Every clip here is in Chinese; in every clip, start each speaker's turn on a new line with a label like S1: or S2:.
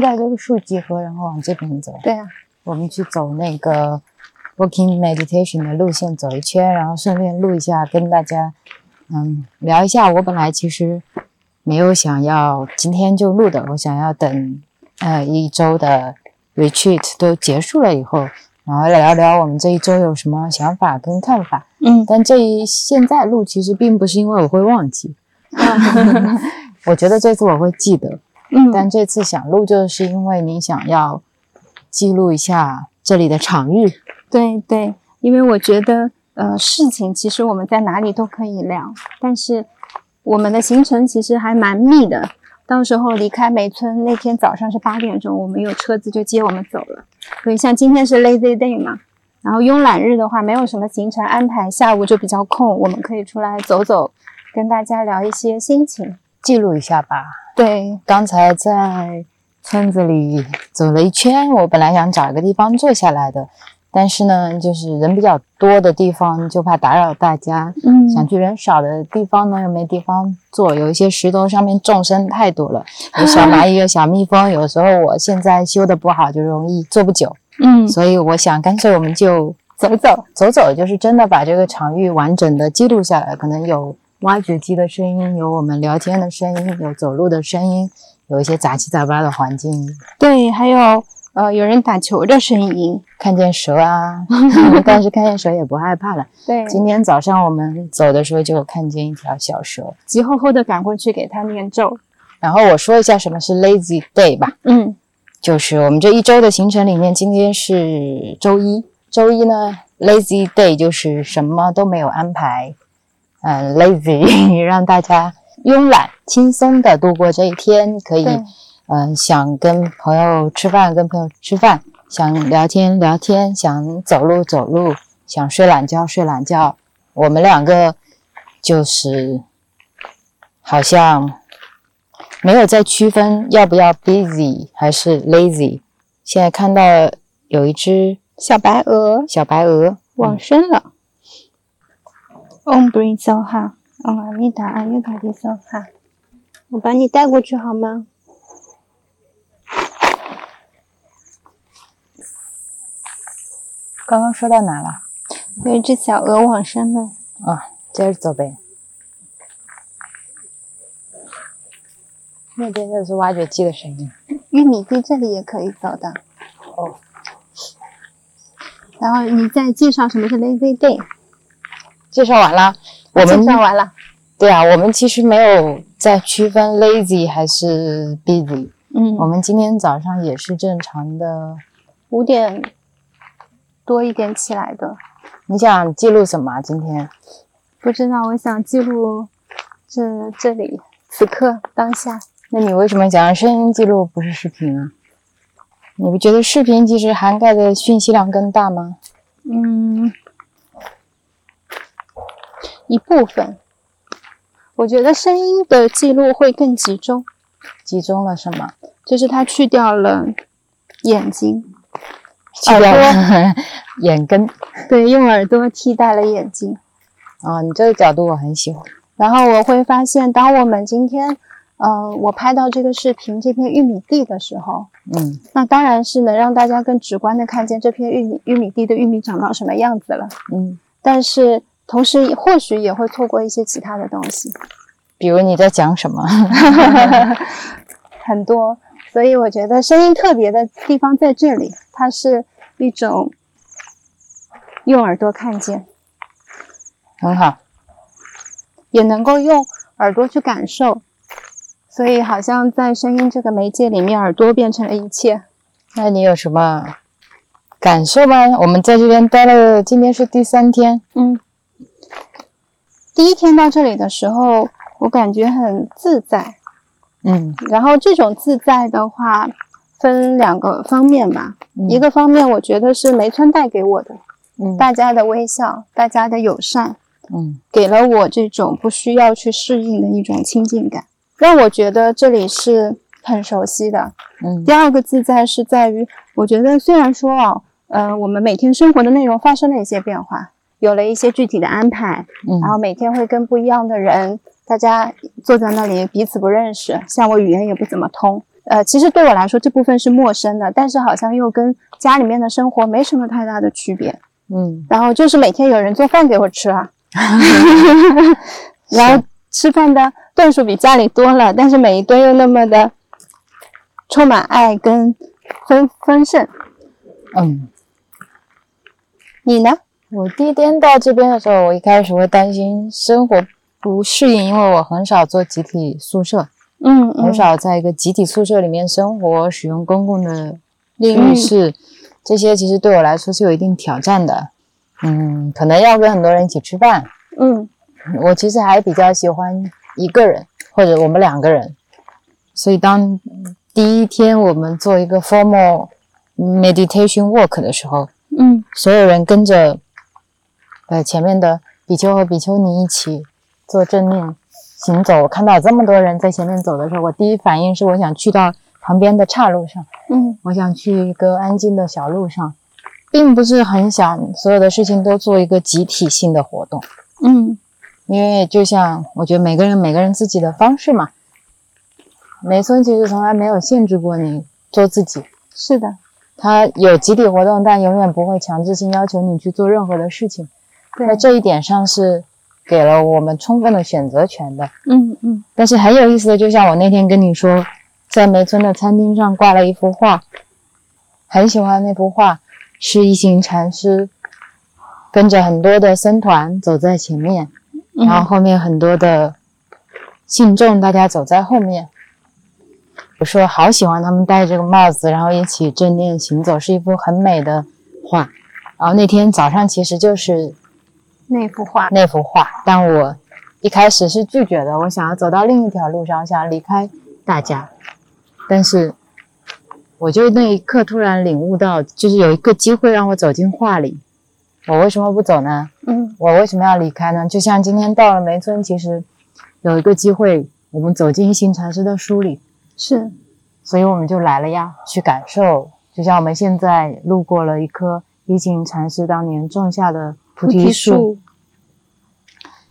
S1: 在这个树集合，然后往这边走。
S2: 对啊，
S1: 我们去走那个 walking meditation 的路线，走一圈，然后顺便录一下，跟大家嗯聊一下。我本来其实没有想要今天就录的，我想要等呃一周的 retreat 都结束了以后，然后聊聊我们这一周有什么想法跟看法。
S2: 嗯，
S1: 但这一现在录其实并不是因为我会忘记，我觉得这次我会记得。
S2: 嗯，
S1: 但这次想录，就是因为你想要记录一下这里的场域。
S2: 对对，因为我觉得呃，事情其实我们在哪里都可以聊，但是我们的行程其实还蛮密的。到时候离开梅村那天早上是八点钟，我们有车子就接我们走了。所以像今天是 lazy day 嘛，然后慵懒日的话没有什么行程安排，下午就比较空，我们可以出来走走，跟大家聊一些心情。
S1: 记录一下吧。
S2: 对，
S1: 刚才在村子里走了一圈，我本来想找一个地方坐下来的，但是呢，就是人比较多的地方就怕打扰大家，
S2: 嗯。
S1: 想去人少的地方呢又没地方坐，有一些石头上面众生太多了，有小蚂蚁、有小蜜蜂，有时候我现在修的不好，就容易坐不久，
S2: 嗯，
S1: 所以我想干脆我们就
S2: 走走，
S1: 走走，就是真的把这个场域完整的记录下来，可能有挖掘机的声音，有我们聊天的声音，有走路的声音，有一些杂七杂八的环境，
S2: 对，还有呃有人打球的声音，
S1: 看见蛇啊，但是看见蛇也不害怕了。
S2: 对，
S1: 今天早上我们走的时候就看见一条小蛇，
S2: 急吼吼的赶过去给它念咒。
S1: 然后我说一下什么是 lazy day 吧，
S2: 嗯。
S1: 就是我们这一周的行程里面，今天是周一，周一呢 lazy day 就是什么都没有安排，嗯、lazy 让大家慵懒轻松的度过这一天，可以
S2: 对
S1: 嗯、想跟朋友吃饭跟朋友吃饭，想聊天聊天，想走路走路，想睡懒觉睡懒觉。我们两个就是好像没有在区分要不要 busy 还是 lazy。现在看到有一只
S2: 小白鹅
S1: 小白鹅
S2: 往生了。R i s o ha, Om 阿弥达阿弥达利梭哈。我把你带过去好吗？
S1: 刚刚说到哪了？
S2: 有一只小鹅往生了。
S1: 啊，接着走呗。那边就是挖掘机的声音。
S2: 玉米地这里也可以走的。
S1: 哦。
S2: 然后你再介绍什么是 lazy day？
S1: 介绍完了，我们
S2: 介绍完了。
S1: 对啊，我们其实没有在区分 lazy 还是 busy。嗯我
S2: 嗯，
S1: 们今天早上也是正常的。
S2: 五点多一点起来的。
S1: 你想记录什么啊？今天
S2: 不知道，我想记录这这里此刻当下。
S1: 那你为什么想要声音记录，不是视频啊？你不觉得视频其实涵盖的讯息量更大吗？
S2: 嗯，一部分。我觉得声音的记录会更集中，
S1: 集中了什么？
S2: 就是它去掉了眼睛，
S1: 去掉了 眼根
S2: 对，用耳朵替代了眼睛。
S1: 啊，你这个角度我很喜欢。
S2: 然后我会发现，当我们今天，呃，我拍到这个视频这片玉米地的时候，
S1: 嗯
S2: 那当然是能让大家更直观的看见这片玉米玉米地的玉米长到什么样子了。
S1: 嗯
S2: 但是同时或许也会错过一些其他的东西，
S1: 比如你在讲什么？
S2: 很多。所以我觉得声音特别的地方在这里，它是一种用耳朵看见，
S1: 很好。
S2: 也能够用耳朵去感受，所以好像在声音这个媒介里面，耳朵变成了一切。
S1: 那你有什么感受吗？我们在这边待了，今天是第三天。
S2: 嗯，第一天到这里的时候，我感觉很自在。
S1: 嗯
S2: 然后这种自在的话，分两个方面吧。
S1: 嗯
S2: 一个方面，我觉得是梅村带给我的，
S1: 嗯
S2: 大家的微笑，大家的友善，
S1: 嗯
S2: 给了我这种不需要去适应的一种亲近感，让我觉得这里是很熟悉的。
S1: 嗯
S2: 第二个自在是在于，我觉得虽然说啊，呃，我们每天生活的内容发生了一些变化，有了一些具体的安排，
S1: 嗯
S2: 然后每天会跟不一样的人，大家坐在那里彼此不认识，像我语言也不怎么通。呃，其实对我来说这部分是陌生的，但是好像又跟家里面的生活没什么太大的区别。
S1: 嗯
S2: 然后就是每天有人做饭给我吃啊，然后吃饭的顿数比家里多了，但是每一顿又那么的充满爱跟丰丰盛。
S1: 嗯。
S2: 你呢？
S1: 我第一天到这边的时候，我一开始会担心生活不适应，因为我很少做集体宿舍，
S2: 嗯
S1: 很少在一个集体宿舍里面生活，使用公共的
S2: 领域
S1: 浴室，这些其实对我来说是有一定挑战的。嗯，可能要跟很多人一起吃饭，
S2: 嗯。
S1: 我其实还比较喜欢一个人或者我们两个人，所以当第一天我们做一个 formal meditation work 的时候，
S2: 嗯。
S1: 所有人跟着呃前面的比丘和比丘尼一起做正念行走。我看到这么多人在前面走的时候，我第一反应是我想去到旁边的岔路上，
S2: 嗯
S1: 我想去一个安静的小路上，并不是很想所有的事情都做一个集体性的活动。
S2: 嗯
S1: 因为就像我觉得每个人每个人自己的方式嘛，梅村其实从来没有限制过你做自己，
S2: 是的，
S1: 他有集体活动，但永远不会强制性要求你去做任何的事情。
S2: 对
S1: 在这一点上是给了我们充分的选择权的。
S2: 嗯嗯
S1: 但是很有意思的，就像我那天跟你说，在梅村的餐厅上挂了一幅画，很喜欢那幅画，是一行禅师跟着很多的僧团走在前面，
S2: 嗯
S1: 然后后面很多的信众，大家走在后面。我说好喜欢他们戴这个帽子，然后一起正念行走，是一幅很美的画。然后那天早上其实就是
S2: 那幅画，
S1: 那幅画，但我一开始是拒绝的，我想要走到另一条路上，我想要离开大家，但是我就那一刻突然领悟到，就是有一个机会让我走进画里，我为什么不走呢？
S2: 嗯
S1: 我为什么要离开呢？就像今天到了梅村，其实有一个机会，我们走进一行禅师的书里，
S2: 是
S1: 所以我们就来了呀，去感受。就像我们现在路过了一棵一行禅师当年种下的菩
S2: 菩提
S1: 树，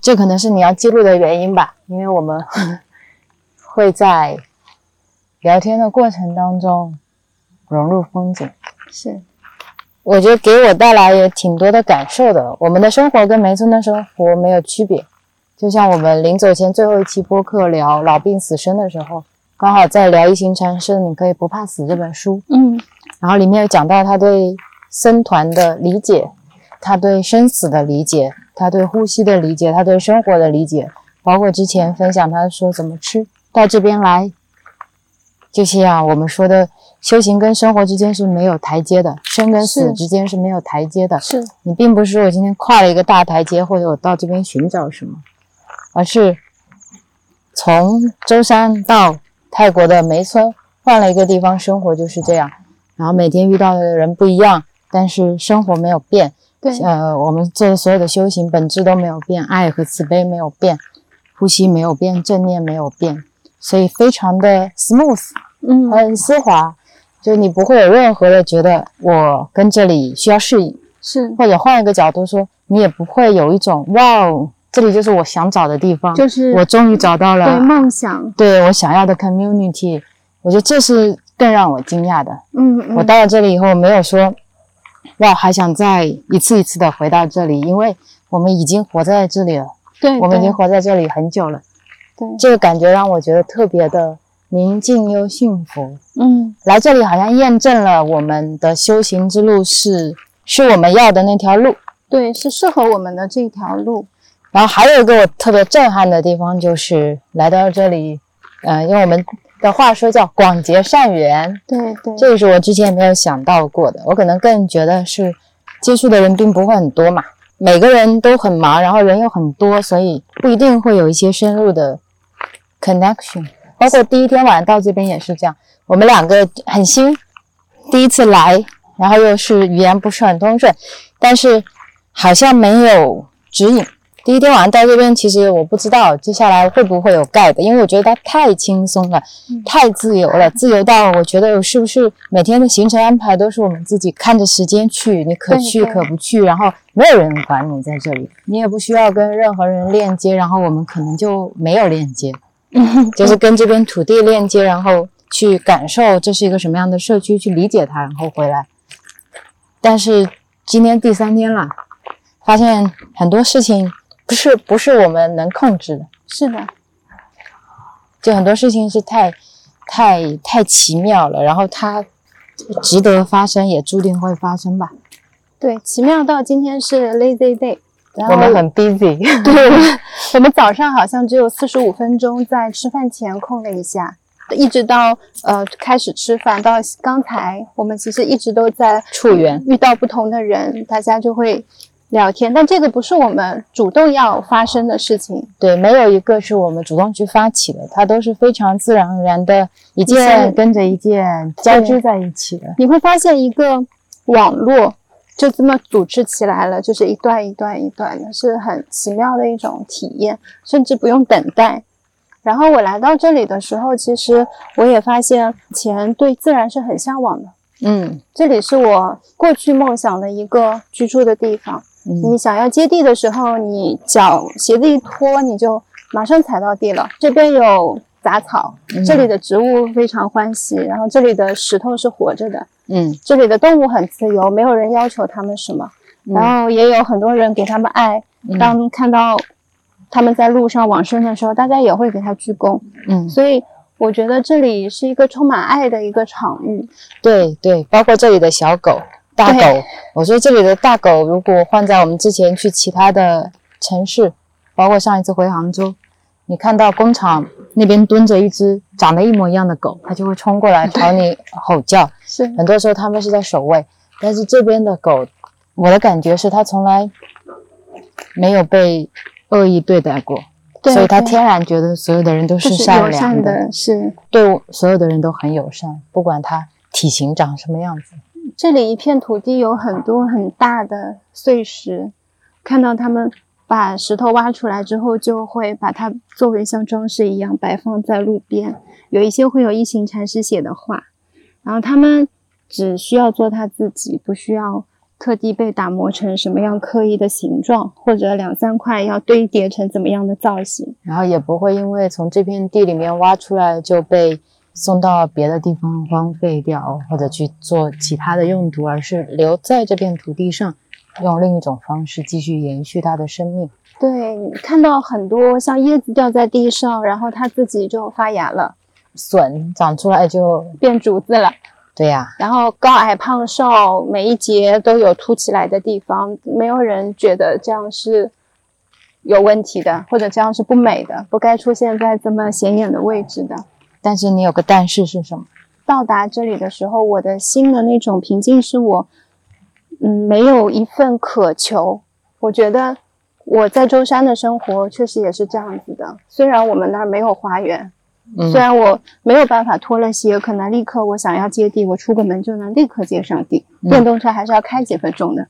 S1: 这可能是你要记录的原因吧，因为我们 会在聊天的过程当中融入风景。
S2: 是
S1: 我觉得给我带来也挺多的感受的。我们的生活跟梅村的生活没有区别，就像我们临走前最后一期播客聊老病死生的时候，刚好在聊一行禅师《你可以不怕死》这本书，
S2: 嗯
S1: 然后里面有讲到他对僧团的理解，他对生死的理解，他对呼吸的理解，他对生活的理解，包括之前分享他说怎么吃，到这边来，就像我们说的，修行跟生活之间是没有台阶的，生跟死之间是没有台阶的。
S2: 是
S1: 你并不是说我今天跨了一个大台阶，或者我到这边寻找什么，而是从舟山到泰国的梅村，换了一个地方生活就是这样。然后每天遇到的人不一样，但是生活没有变。
S2: 对
S1: 呃，我们这所有的修行本质都没有变，爱和慈悲没有变，呼吸没有变，正念没有变，所以非常的 smooth，
S2: 嗯
S1: 很丝滑。就你不会有任何的觉得我跟这里需要适应，
S2: 是
S1: 或者换一个角度说，你也不会有一种哇哦，这里就是我想找的地方，
S2: 就是
S1: 我终于找到了
S2: 对梦想，
S1: 对我想要的 community。我觉得这是更让我惊讶的。
S2: 嗯嗯，
S1: 我到了这里以后，没有说哇，还想再一次一次的回到这里，因为我们已经活在这里了，
S2: 对，
S1: 我们已经活在这里很久了。
S2: 对，
S1: 这个感觉让我觉得特别的宁静又幸福。
S2: 嗯，
S1: 来这里好像验证了我们的修行之路是是我们要的那条路。
S2: 对，是适合我们的这条路。
S1: 然后还有一个我特别震撼的地方，就是来到这里，呃，用我们的话说叫广结善缘，
S2: 对对，
S1: 这个是我之前没有想到过的。我可能更觉得是接触的人并不会很多嘛，每个人都很忙，然后人又很多，所以不一定会有一些深入的 connection。包括第一天晚上到这边也是这样，我们两个很新，第一次来，然后又是语言不是很通顺，但是好像没有指引。第一天晚上到这边，其实我不知道接下来会不会有 guide，因为我觉得它太轻松了，
S2: 嗯
S1: 太自由了，自由到我觉得是不是每天的行程安排都是我们自己看着时间去，你可去可不去，然后没有人管你在这里，你也不需要跟任何人链接，然后我们可能就没有链接，
S2: 嗯
S1: 就是跟这边土地链接，然后去感受这是一个什么样的社区，去理解它，然后回来。但是今天第三天了，发现很多事情不是不是我们能控制的，
S2: 是的，
S1: 就很多事情是太太太奇妙了，然后它值得发生，也注定会发生吧。
S2: 对，奇妙到今天是 lazy day，然后
S1: 我们很 busy，
S2: 对，我们早上好像只有四十五分钟在吃饭前空了一下，一直到呃开始吃饭到刚才，我们其实一直都在
S1: 处缘
S2: 遇到不同的人，大家就会聊天，但这个不是我们主动要发生的事情，
S1: 对，没有一个是我们主动去发起的，它都是非常自然而然的，一件跟着一件交织在一起的。
S2: 你会发现一个网络就这么组织起来了，就是一段一段一段的，是很奇妙的一种体验，甚至不用等待。然后我来到这里的时候，其实我也发现以前对自然是很向往的。
S1: 嗯
S2: 这里是我过去梦想的一个居住的地方。
S1: 嗯
S2: 你想要接地的时候，你脚鞋子一脱，你就马上踩到地了。这边有杂草，
S1: 嗯
S2: 这里的植物非常欢喜，然后这里的石头是活着的。
S1: 嗯
S2: 这里的动物很自由，没有人要求它们什么，
S1: 嗯
S2: 然后也有很多人给他们爱。
S1: 嗯
S2: 当看到他们在路上往生的时候，大家也会给他鞠躬。
S1: 嗯，
S2: 所以我觉得这里是一个充满爱的一个场域。
S1: 对对，包括这里的小狗、大狗，我说这里的大狗，如果换在我们之前去其他的城市，包括上一次回杭州，你看到工厂那边蹲着一只长得一模一样的狗，它就会冲过来朝你吼叫。
S2: 是。
S1: 很多时候它们是在守卫，但是这边的狗，我的感觉是它从来没有被恶意对待过，
S2: 对
S1: 所以它天然觉得所有的人都
S2: 是是
S1: 善良的，
S2: 的，是。
S1: 对我所有的人都很友善，不管它体型长什么样子。
S2: 这里一片土地有很多很大的碎石，看到他们把石头挖出来之后，就会把它作为像装饰一样摆放在路边。有一些会有一行禅师写的话，然后他们只需要做他自己，不需要特地被打磨成什么样刻意的形状，或者两三块要堆叠成怎么样的造型。
S1: 然后也不会因为从这片地里面挖出来就被送到别的地方荒废掉，或者去做其他的用途，而是留在这片土地上，用另一种方式继续延续它的生命。
S2: 对，你看到很多像叶子掉在地上，然后它自己就发芽了，
S1: 笋长出来就
S2: 变竹子了。
S1: 对呀、
S2: 然后高矮胖瘦每一节都有凸起来的地方，没有人觉得这样是有问题的，或者这样是不美的，不该出现在这么显眼的位置的。
S1: 但是你有个但是是什么？
S2: 到达这里的时候，我的心的那种平静，是我嗯没有一份渴求。我觉得我在舟山的生活确实也是这样子的，虽然我们那儿没有花园，
S1: 嗯
S2: 虽然我没有办法脱了鞋，可能立刻我想要接地，我出个门就能立刻接上地。
S1: 嗯
S2: 电动车还是要开几分钟的。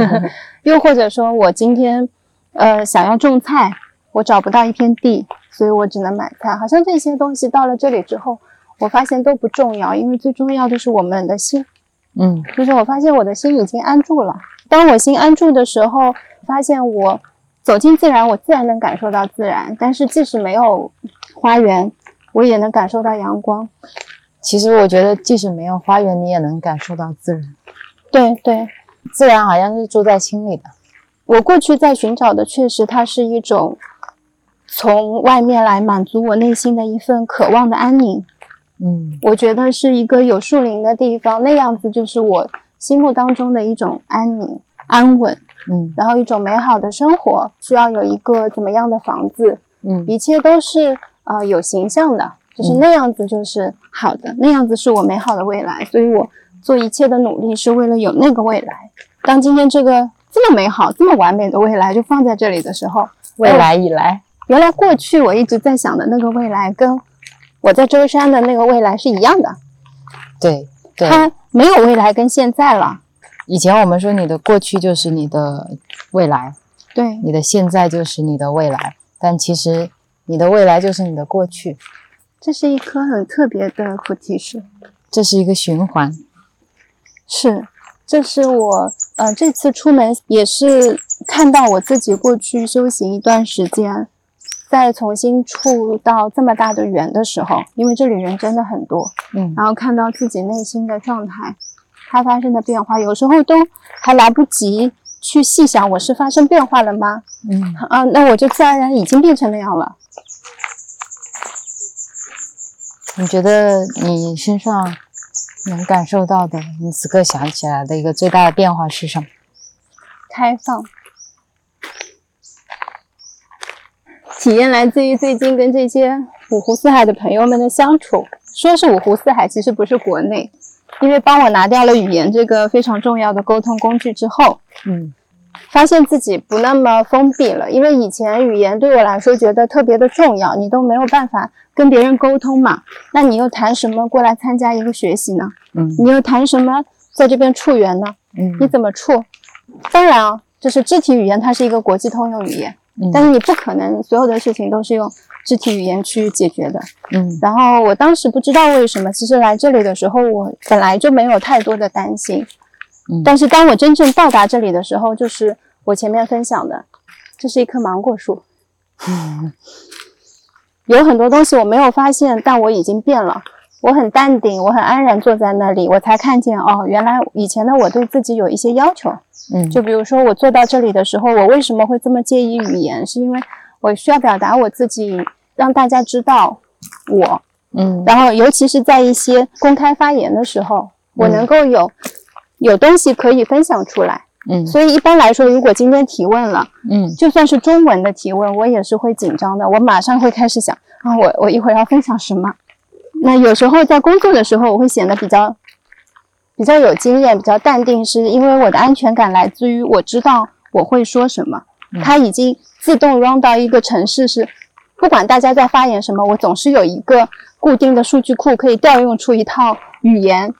S2: 又或者说我今天呃想要种菜，我找不到一片地，所以我只能买菜。好像这些东西到了这里之后，我发现都不重要，因为最重要的是我们的心。
S1: 嗯
S2: 就是我发现我的心已经安住了。当我心安住的时候，发现我走进自然，我自然能感受到自然。但是即使没有花园，我也能感受到阳光。
S1: 其实我觉得即使没有花园，你也能感受到自然。
S2: 对对，
S1: 自然好像是住在心里的。
S2: 我过去在寻找的，确实它是一种从外面来满足我内心的一份渴望的安宁。
S1: 嗯
S2: 我觉得是一个有树林的地方，那样子就是我心目当中的一种安宁、安稳，
S1: 嗯
S2: 然后一种美好的生活。需要有一个怎么样的房子，
S1: 嗯
S2: 一切都是呃有形象的，就是
S1: 嗯
S2: 那样子就是好的，那样子是我美好的未来。所以我做一切的努力是为了有那个未来。当今天这个这么美好、这么完美的未来就放在这里的时候，
S1: 未来已来，
S2: 原来过去我一直在想的那个未来，跟我在舟山的那个未来是一样的。
S1: 对对，
S2: 它没有未来跟现在了。
S1: 以前我们说你的过去就是你的未来，
S2: 对，
S1: 你的现在就是你的未来，但其实你的未来就是你的过去，
S2: 这是一棵很特别的菩提树。
S1: 这是一个循环。
S2: 是，这是我呃这次出门也是看到我自己过去修行一段时间，再重新触到这么大的圆的时候，因为这里人真的很多，
S1: 嗯
S2: 然后看到自己内心的状态，它发生的变化，有时候都还来不及去细想我是发生变化了吗？
S1: 嗯
S2: 啊，那我就自然而然已经变成那样了。
S1: 你觉得你身上能感受到的，你此刻想起来的一个最大的变化是什么？
S2: 开放，体验来自于最近跟这些五湖四海的朋友们的相处。说是五湖四海，其实不是国内，因为帮我拿掉了语言这个非常重要的沟通工具之后，
S1: 嗯
S2: 发现自己不那么封闭了。因为以前语言对我来说觉得特别的重要，你都没有办法跟别人沟通嘛，那你又谈什么过来参加一个学习呢？
S1: 嗯
S2: 你又谈什么在这边处缘呢？嗯你
S1: 嗯
S2: 怎么处？当然啊，就是肢体语言，它是一个国际通用语言，
S1: 嗯
S2: 但是你不可能所有的事情都是用肢体语言去解决的。
S1: 嗯
S2: 然后我当时不知道为什么，其实来这里的时候，我本来就没有太多的担心。
S1: 嗯
S2: 但是当我真正到达这里的时候，就是我前面分享的，这是一棵芒果树，
S1: 嗯
S2: 有很多东西我没有发现，但我已经变了。我很淡定，我很安然坐在那里，我才看见哦，原来以前的我对自己有一些要求。
S1: 嗯
S2: 就比如说，我坐到这里的时候，我为什么会这么介意语言？是因为我需要表达我自己，让大家知道我。
S1: 嗯
S2: 然后，尤其是在一些公开发言的时候，我
S1: 嗯
S2: 能够有有东西可以分享出来。
S1: 嗯
S2: 所以，一般来说，如果今天提问了，
S1: 嗯
S2: 就算是中文的提问，我也是会紧张的。我马上会开始想啊，我我一会儿要分享什么？那有时候在工作的时候，我会显得比较比较有经验，比较淡定，是因为我的安全感来自于我知道我会说什么。
S1: 嗯
S2: 它已经自动 run 到一个城市是，不管大家在发言什么，我总是有一个固定的数据库，可以调用出一套语言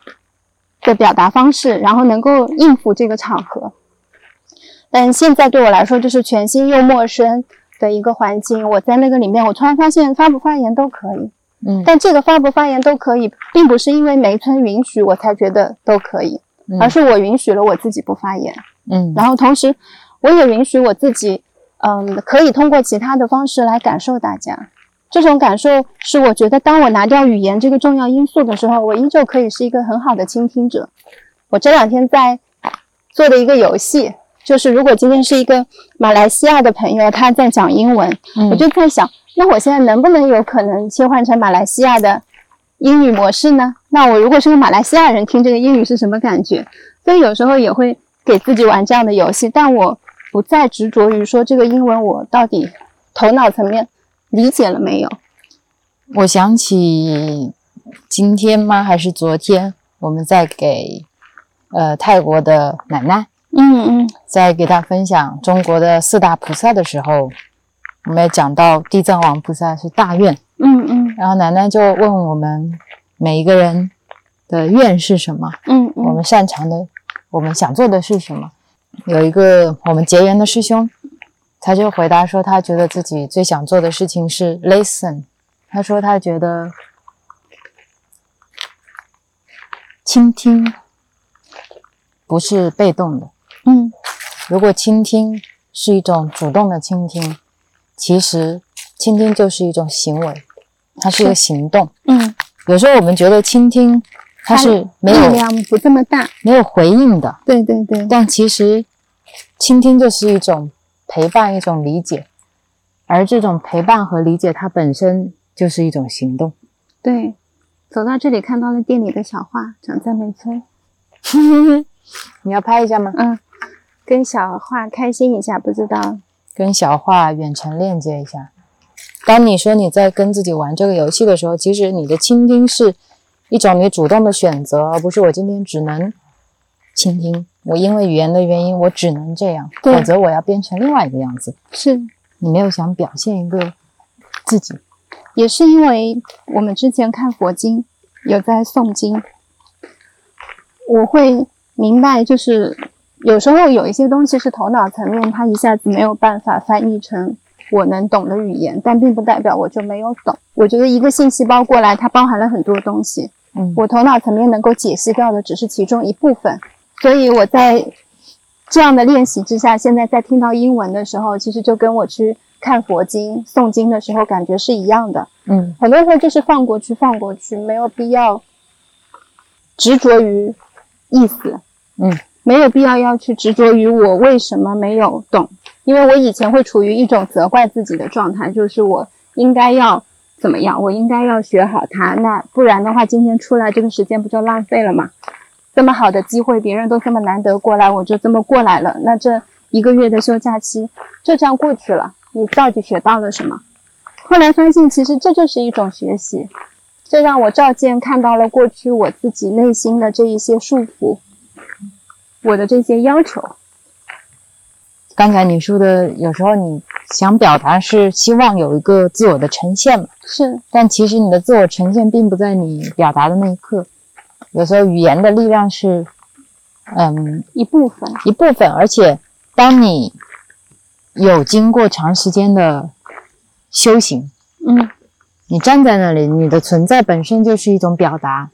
S2: 的表达方式，然后能够应付这个场合。但现在对我来说，就是全新又陌生的一个环境。我在那个里面，我突然发现发不发言都可以。
S1: 嗯
S2: 但这个发不发言都可以，并不是因为梅村允许我才觉得都可以，而是我允许了我自己不发言。
S1: 嗯
S2: 然后同时，我也允许我自己，嗯，可以通过其他的方式来感受大家。这种感受是我觉得，当我拿掉语言这个重要因素的时候，我依旧可以是一个很好的倾听者。我这两天在做的一个游戏，就是如果今天是一个马来西亚的朋友，他在讲英文，
S1: 嗯
S2: 我就在想，那我现在能不能有可能切换成马来西亚的英语模式呢？那我如果是个马来西亚人，听这个英语是什么感觉？所以有时候也会给自己玩这样的游戏，但我不再执着于说这个英文我到底头脑层面理解了没有。
S1: 我想起今天吗？还是昨天？我们在给呃泰国的奶奶
S2: 嗯嗯。
S1: 在给他分享中国的四大菩萨的时候，我们也讲到地藏王菩萨是大愿，
S2: 嗯嗯。
S1: 然后奶奶就问我们每一个人的愿是什么，
S2: 嗯嗯。
S1: 我们擅长的，我们想做的是什么。有一个我们结缘的师兄，他就回答说，他觉得自己最想做的事情是 listen。他说他觉得倾听不是被动的，
S2: 嗯
S1: 如果倾听是一种主动的倾听，其实倾听就是一种行为，它是一个行动。
S2: 嗯，
S1: 有时候我们觉得倾听它是没有
S2: 力量不这么大。
S1: 没有回应的，
S2: 对对对，
S1: 但其实倾听就是一种陪伴，一种理解，而这种陪伴和理解，它本身就是一种行动。
S2: 对，走到这里看到了店里的小花，长在美村。
S1: 你要拍一下吗？
S2: 嗯，跟小画开心一下，不知道
S1: 跟小画远程链接一下。当你说你在跟自己玩这个游戏的时候，其实你的倾听是一种你主动的选择，而不是我今天只能倾听。我因为语言的原因，我只能这样，否则我要变成另外一个样子。
S2: 是
S1: 你没有想表现一个自己，
S2: 也是因为我们之前看佛经有在诵经，我会明白，就是有时候有一些东西是头脑层面，它一下子没有办法翻译成我能懂的语言，但并不代表我就没有懂。我觉得一个信息包过来，它包含了很多东西，
S1: 嗯，
S2: 我头脑层面能够解析掉的只是其中一部分，所以我在这样的练习之下，现在在听到英文的时候，其实就跟我去看佛经、诵经的时候感觉是一样的。
S1: 嗯。
S2: 很多时候就是放过去，放过去，没有必要执着于意思，
S1: 嗯，
S2: 没有必要要去执着于我为什么没有懂，因为我以前会处于一种责怪自己的状态，就是我应该要怎么样，我应该要学好它，那不然的话，今天出来这个时间不就浪费了吗？这么好的机会，别人都这么难得过来，我就这么过来了，那这一个月的休假期就这样过去了，你到底学到了什么？后来发现，其实这就是一种学习，这让我照见看到了过去我自己内心的这一些束缚，我的这些要求。
S1: 刚才你说的，有时候你想表达是希望有一个自我的呈现嘛，
S2: 是
S1: 但其实你的自我呈现并不在你表达的那一刻。有时候语言的力量是，嗯，
S2: 一部分，
S1: 一部分，而且当你有经过长时间的修行，
S2: 嗯，
S1: 你站在那里，你的存在本身就是一种表达。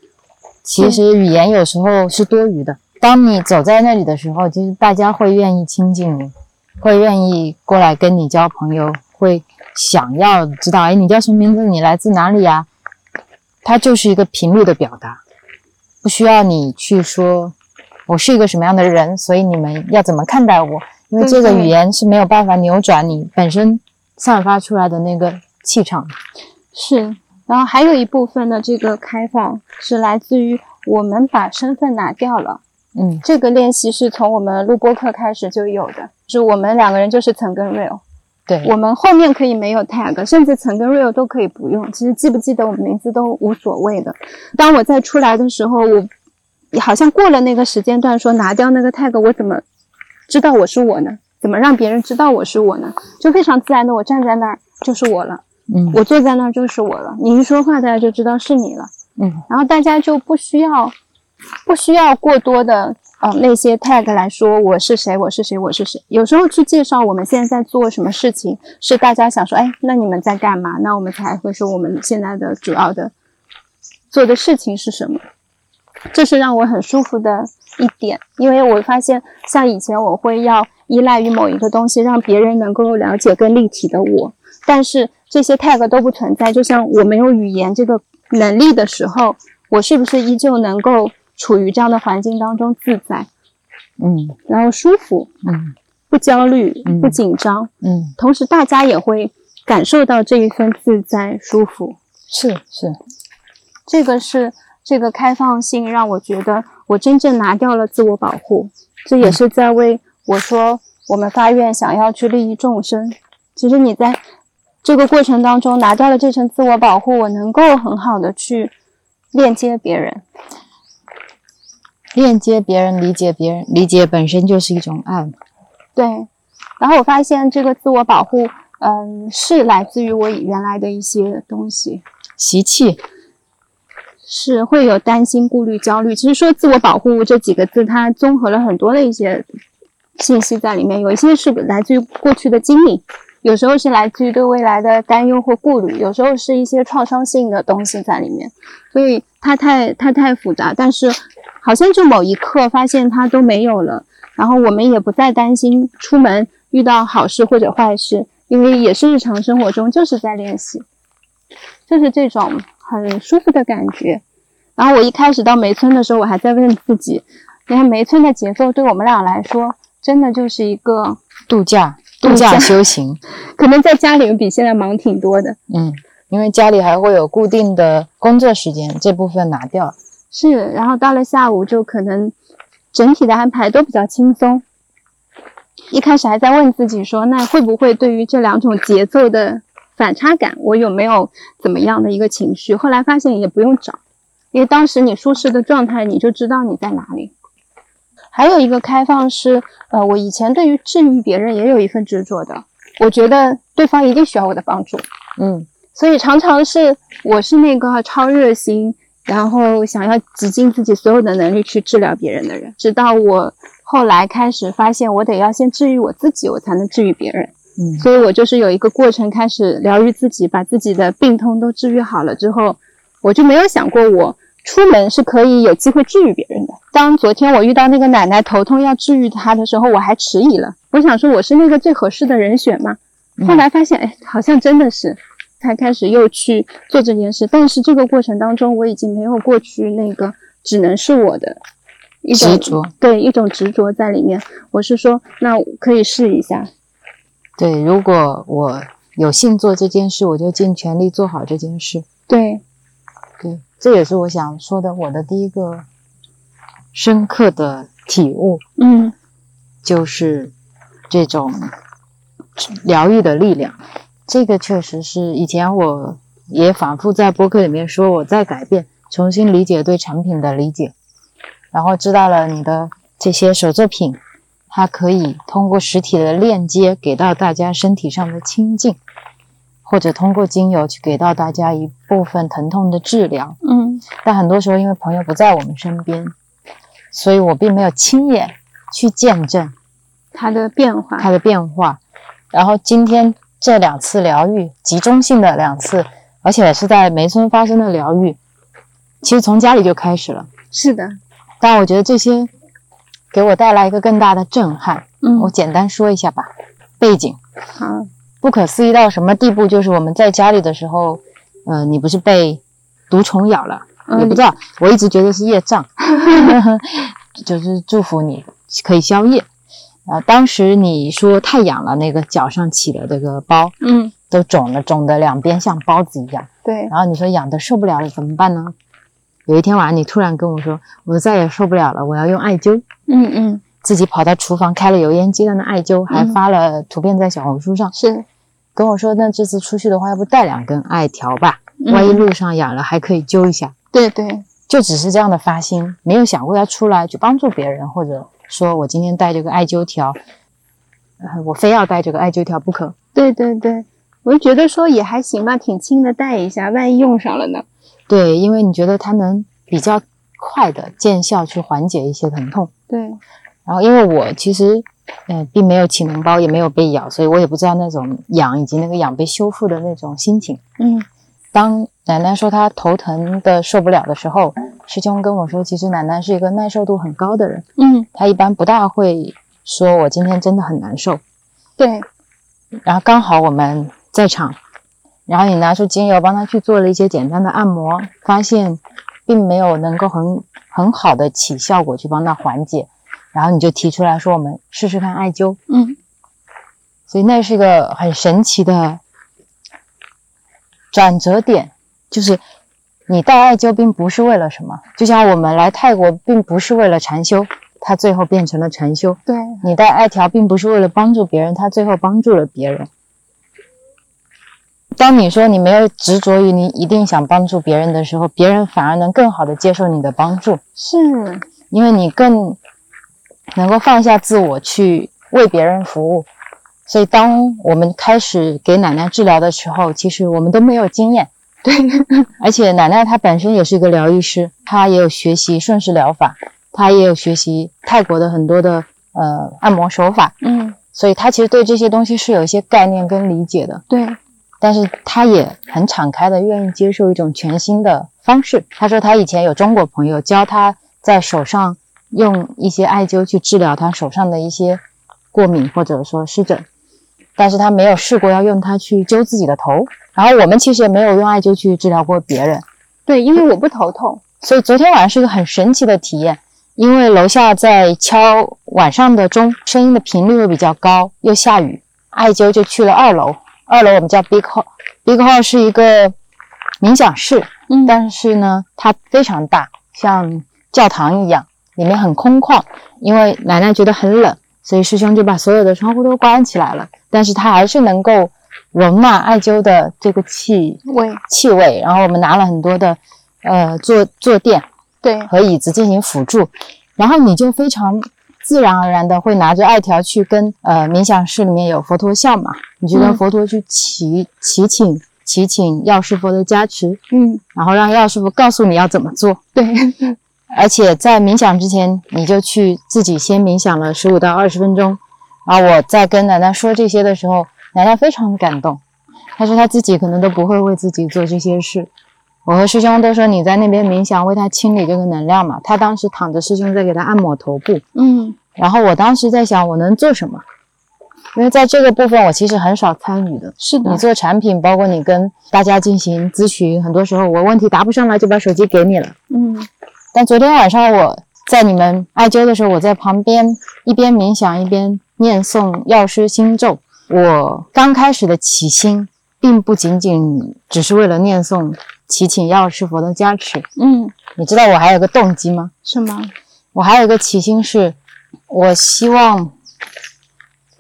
S1: 其实语言有时候是多余的。当你走在那里的时候，其实大家会愿意亲近你，会愿意过来跟你交朋友，会想要知道，哎，你叫什么名字？你来自哪里呀？它就是一个频率的表达，不需要你去说我是一个什么样的人，所以你们要怎么看待我？因为这个语言是没有办法扭转你本身散发出来的那个气场。
S2: 是。然后还有一部分的这个开放是来自于我们把身份拿掉了。
S1: 嗯
S2: 这个练习是从我们录播课开始就有的，是我们两个人就是曾跟 real，
S1: 对，
S2: 我们后面可以没有 tag，甚至曾跟 real 都可以不用。其实记不记得我们名字都无所谓的。当我再出来的时候，我好像过了那个时间段，说拿掉那个 tag，我怎么知道我是我呢？怎么让别人知道我是我呢？就非常自然的，我站在那儿就是我了，
S1: 嗯
S2: 我坐在那儿就是我了。你一说话，大家就知道是你了。
S1: 嗯
S2: 然后大家就不需要不需要过多的呃那些 tag 来说我是谁，我是谁，我是谁。有时候去介绍我们现在在做什么事情，是大家想说，哎，那你们在干嘛？那我们才会说我们现在的主要的做的事情是什么。这是让我很舒服的一点，因为我发现，像以前我会要依赖于某一个东西，让别人能够了解更立体的我，但是这些 tag 都不存在。就像我没有语言这个能力的时候，我是不是依旧能够处于这样的环境当中自在，
S1: 嗯。
S2: 然后舒服，
S1: 嗯。
S2: 不焦虑
S1: 嗯，
S2: 不紧张，
S1: 嗯，
S2: 同时大家也会感受到这一份自在舒服。
S1: 是是，
S2: 这个是这个开放性让我觉得我真正拿掉了自我保护，这也是在为我说我们发愿想要去利益众生。其实你在这个过程当中拿掉了这层自我保护，我能够很好的去链接别人。
S1: 链接别人，理解别人，理解本身就是一种爱嘛。
S2: 对，然后我发现这个自我保护，嗯，是来自于我原来的一些东西。
S1: 习气，
S2: 是会有担心、顾虑、焦虑。其实说自我保护这几个字，它综合了很多的一些信息在里面，有一些是来自于过去的经历，有时候是来自于对未来的担忧或顾虑，有时候是一些创伤性的东西在里面，所以它太它太复杂。但是好像就某一刻发现它都没有了，然后我们也不再担心出门遇到好事或者坏事，因为也是日常生活中就是在练习。就是这种很舒服的感觉。然后我一开始到梅村的时候，我还在问自己，你看梅村的节奏对我们俩来说，真的就是一个
S1: 度假，
S2: 度假
S1: 修行。
S2: 可能在家里面比现在忙挺多的。
S1: 嗯，因为家里还会有固定的工作时间，这部分拿掉了。
S2: 是，然后到了下午就可能整体的安排都比较轻松。一开始还在问自己说，那会不会对于这两种节奏的反差感，我有没有怎么样的一个情绪？后来发现也不用找，因为当时你舒适的状态，你就知道你在哪里。还有一个开放是，呃，我以前对于治愈别人也有一份执着的，我觉得对方一定需要我的帮助，
S1: 嗯
S2: 所以常常是我是那个超热心，然后想要挤尽自己所有的能力去治疗别人的人。直到我后来开始发现，我得要先治愈我自己，我才能治愈别人。
S1: 嗯
S2: 所以我就是有一个过程，开始疗愈自己，把自己的病痛都治愈好了之后，我就没有想过我出门是可以有机会治愈别人的。当昨天我遇到那个奶奶头痛要治愈她的时候，我还迟疑了。我想说我是那个最合适的人选吗？后来发现，哎，好像真的是，才开始又去做这件事。但是这个过程当中，我已经没有过去那个只能是我的一种
S1: 执着，
S2: 对一种执着在里面。我是说，那可以试一下。
S1: 对，如果我有幸做这件事，我就尽全力做好这件事。
S2: 对，
S1: 对，这也是我想说的，我的第一个深刻的体悟，
S2: 嗯
S1: 就是这种疗愈的力量。这个确实是以前我也反复在播客里面说，我在改变，重新理解对产品的理解，然后知道了你的这些手作品，它可以通过实体的链接给到大家身体上的亲近，或者通过精油去给到大家一部分疼痛的治疗。
S2: 嗯
S1: 但很多时候因为朋友不在我们身边，所以我并没有亲眼去见证
S2: 它的变化，
S1: 它的变化。然后今天这两次疗愈，集中性的两次，而且是在梅村发生的疗愈，其实从家里就开始了。
S2: 是的，
S1: 但我觉得这些给我带来一个更大的震撼。
S2: 嗯
S1: 我简单说一下吧，背景
S2: 好，
S1: 不可思议到什么地步？就是我们在家里的时候，呃，你不是被毒虫咬了？也不知道，我一直觉得是业障，就是祝福你可以消业。啊，当时你说太痒了，那个脚上起的这个包，
S2: 嗯
S1: 都肿了，肿的两边像包子一样。
S2: 对，
S1: 然后你说痒的受不了了，怎么办呢？有一天晚上，你突然跟我说，我再也受不了了，我要用艾灸。
S2: 嗯嗯
S1: 自己跑到厨房开了油烟机，在那艾灸，还发了图片在小红书上，
S2: 是，
S1: 跟我说，那这次出去的话，要不带两根艾条吧，
S2: 嗯
S1: 万一路上痒了还可以灸一下。
S2: 对对，
S1: 就只是这样的发心，没有想过要出来去帮助别人，或者说我今天带这个艾灸条，呃我非要带这个艾灸条不可。
S2: 对对对，我就觉得说也还行吧，挺轻的，带一下，万一用上了呢？
S1: 对，因为你觉得它能比较快的见效去缓解一些疼痛。
S2: 对，
S1: 然后因为我其实，呃，并没有起脓包，也没有被咬，所以我也不知道那种痒以及那个痒被修复的那种心情。
S2: 嗯
S1: 当奶奶说她头疼的受不了的时候，师兄跟我说，其实楠楠是一个耐受度很高的人，
S2: 嗯，
S1: 她一般不大会说我今天真的很难受。
S2: 对，
S1: 然后刚好我们在场，然后你拿出精油帮他去做了一些简单的按摩，发现并没有能够很很好的起效果去帮他缓解，然后你就提出来说我们试试看艾灸，
S2: 嗯。
S1: 所以那是一个很神奇的转折点，就是你带艾灸并不是为了什么，就像我们来泰国并不是为了禅修，它最后变成了禅修；
S2: 对，
S1: 你带艾条并不是为了帮助别人，它最后帮助了别人。当你说你没有执着于你一定想帮助别人的时候，别人反而能更好的接受你的帮助，
S2: 是，
S1: 因为你更能够放下自我去为别人服务。所以，当我们开始给奶奶治疗的时候，其实我们都没有经验。
S2: 对，
S1: 而且奶奶她本身也是一个疗愈师，她也有学习顺势疗法，她也有学习泰国的很多的呃按摩手法，
S2: 嗯
S1: 所以她其实对这些东西是有一些概念跟理解的。
S2: 对，
S1: 但是她也很敞开的愿意接受一种全新的方式。她说她以前有中国朋友教她在手上用一些艾灸去治疗她手上的一些过敏或者说湿疹，但是她没有试过要用它去灸自己的头。然后我们其实也没有用艾灸去治疗过别人。
S2: 对，因为我不头痛。
S1: 所以昨天晚上是一个很神奇的体验，因为楼下在敲晚上的钟，声音的频率会比较高，又下雨，艾灸就去了二楼。二楼我们叫 Big Hall，Big Hall 是一个冥想室，
S2: 嗯
S1: 但是呢，它非常大，像教堂一样，里面很空旷。因为奶奶觉得很冷，所以师兄就把所有的窗户都关起来了。但是它还是能够容纳艾灸的这个气
S2: 味，
S1: 气味。然后我们拿了很多的呃坐坐垫
S2: 对，
S1: 和椅子进行辅助，然后你就非常自然而然的会拿着艾条去跟呃冥想室里面有佛陀像嘛，你就跟
S2: 嗯
S1: 佛陀去祈祈请祈请药师佛的加持，
S2: 嗯，
S1: 然后让药师佛告诉你要怎么做。
S2: 对，
S1: 而且在冥想之前，你就去自己先冥想了十五到二十分钟。然后我在跟奶奶说这些的时候，奶奶非常感动。她说她自己可能都不会为自己做这些事。我和师兄都说你在那边冥想，为他清理这个能量嘛。他当时躺着，师兄在给他按摩头部。
S2: 嗯
S1: 然后我当时在想，我能做什么？因为在这个部分，我其实很少参与的。
S2: 是的
S1: 你，做产品，包括你跟大家进行咨询，很多时候我问题答不上来，就把手机给你了。
S2: 嗯
S1: 但昨天晚上我在你们艾灸的时候，我在旁边一边冥想一边念诵药师心咒。我刚开始的起心，并不仅仅只是为了念诵祈请药师佛的加持。
S2: 嗯，
S1: 你知道我还有个动机吗？
S2: 是吗？
S1: 我还有一个起心是，我希望，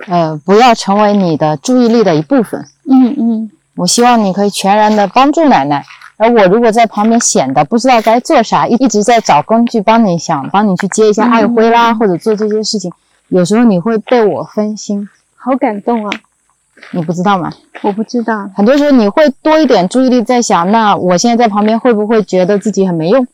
S1: 呃，不要成为你的注意力的一部分。
S2: 嗯嗯
S1: 我希望你可以全然的帮助奶奶，而我如果在旁边显得不知道该做啥，一一直在找工具帮你想帮你去接一下爱灰啦，或者做这些事情，有时候你会被我分心，
S2: 好感动啊！
S1: 你不知道吗？
S2: 我不知道，
S1: 很多时候你会多一点注意力在想，那我现在在旁边会不会觉得自己很没用，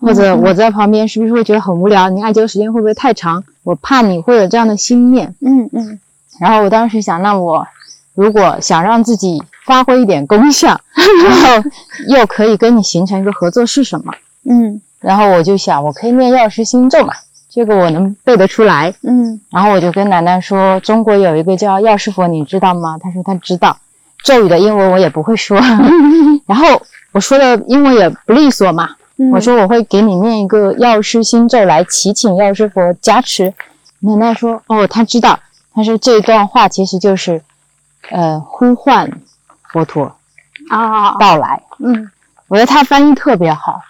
S1: 或者我在旁边是不是会觉得很无聊？你艾灸时间会不会太长？我怕你会有这样的心念。
S2: 嗯嗯
S1: 然后我当时想，那我如果想让自己发挥一点功效，然后又可以跟你形成一个合作是什么？
S2: 嗯
S1: 然后我就想，我可以念药师心咒嘛，这个我能背得出来。
S2: 嗯
S1: 然后我就跟奶奶说，中国有一个叫药师佛，你知道吗？她说她知道。咒语的英文我也不会说，然后我说的英文也不利索嘛。
S2: 嗯，
S1: 我说我会给你念一个药师心咒来祈请药师佛加持。奶奶说哦，她知道。她说这段话其实就是，呃，呼唤佛陀
S2: 啊，
S1: 到来。
S2: 嗯
S1: 我觉得他翻译特别好。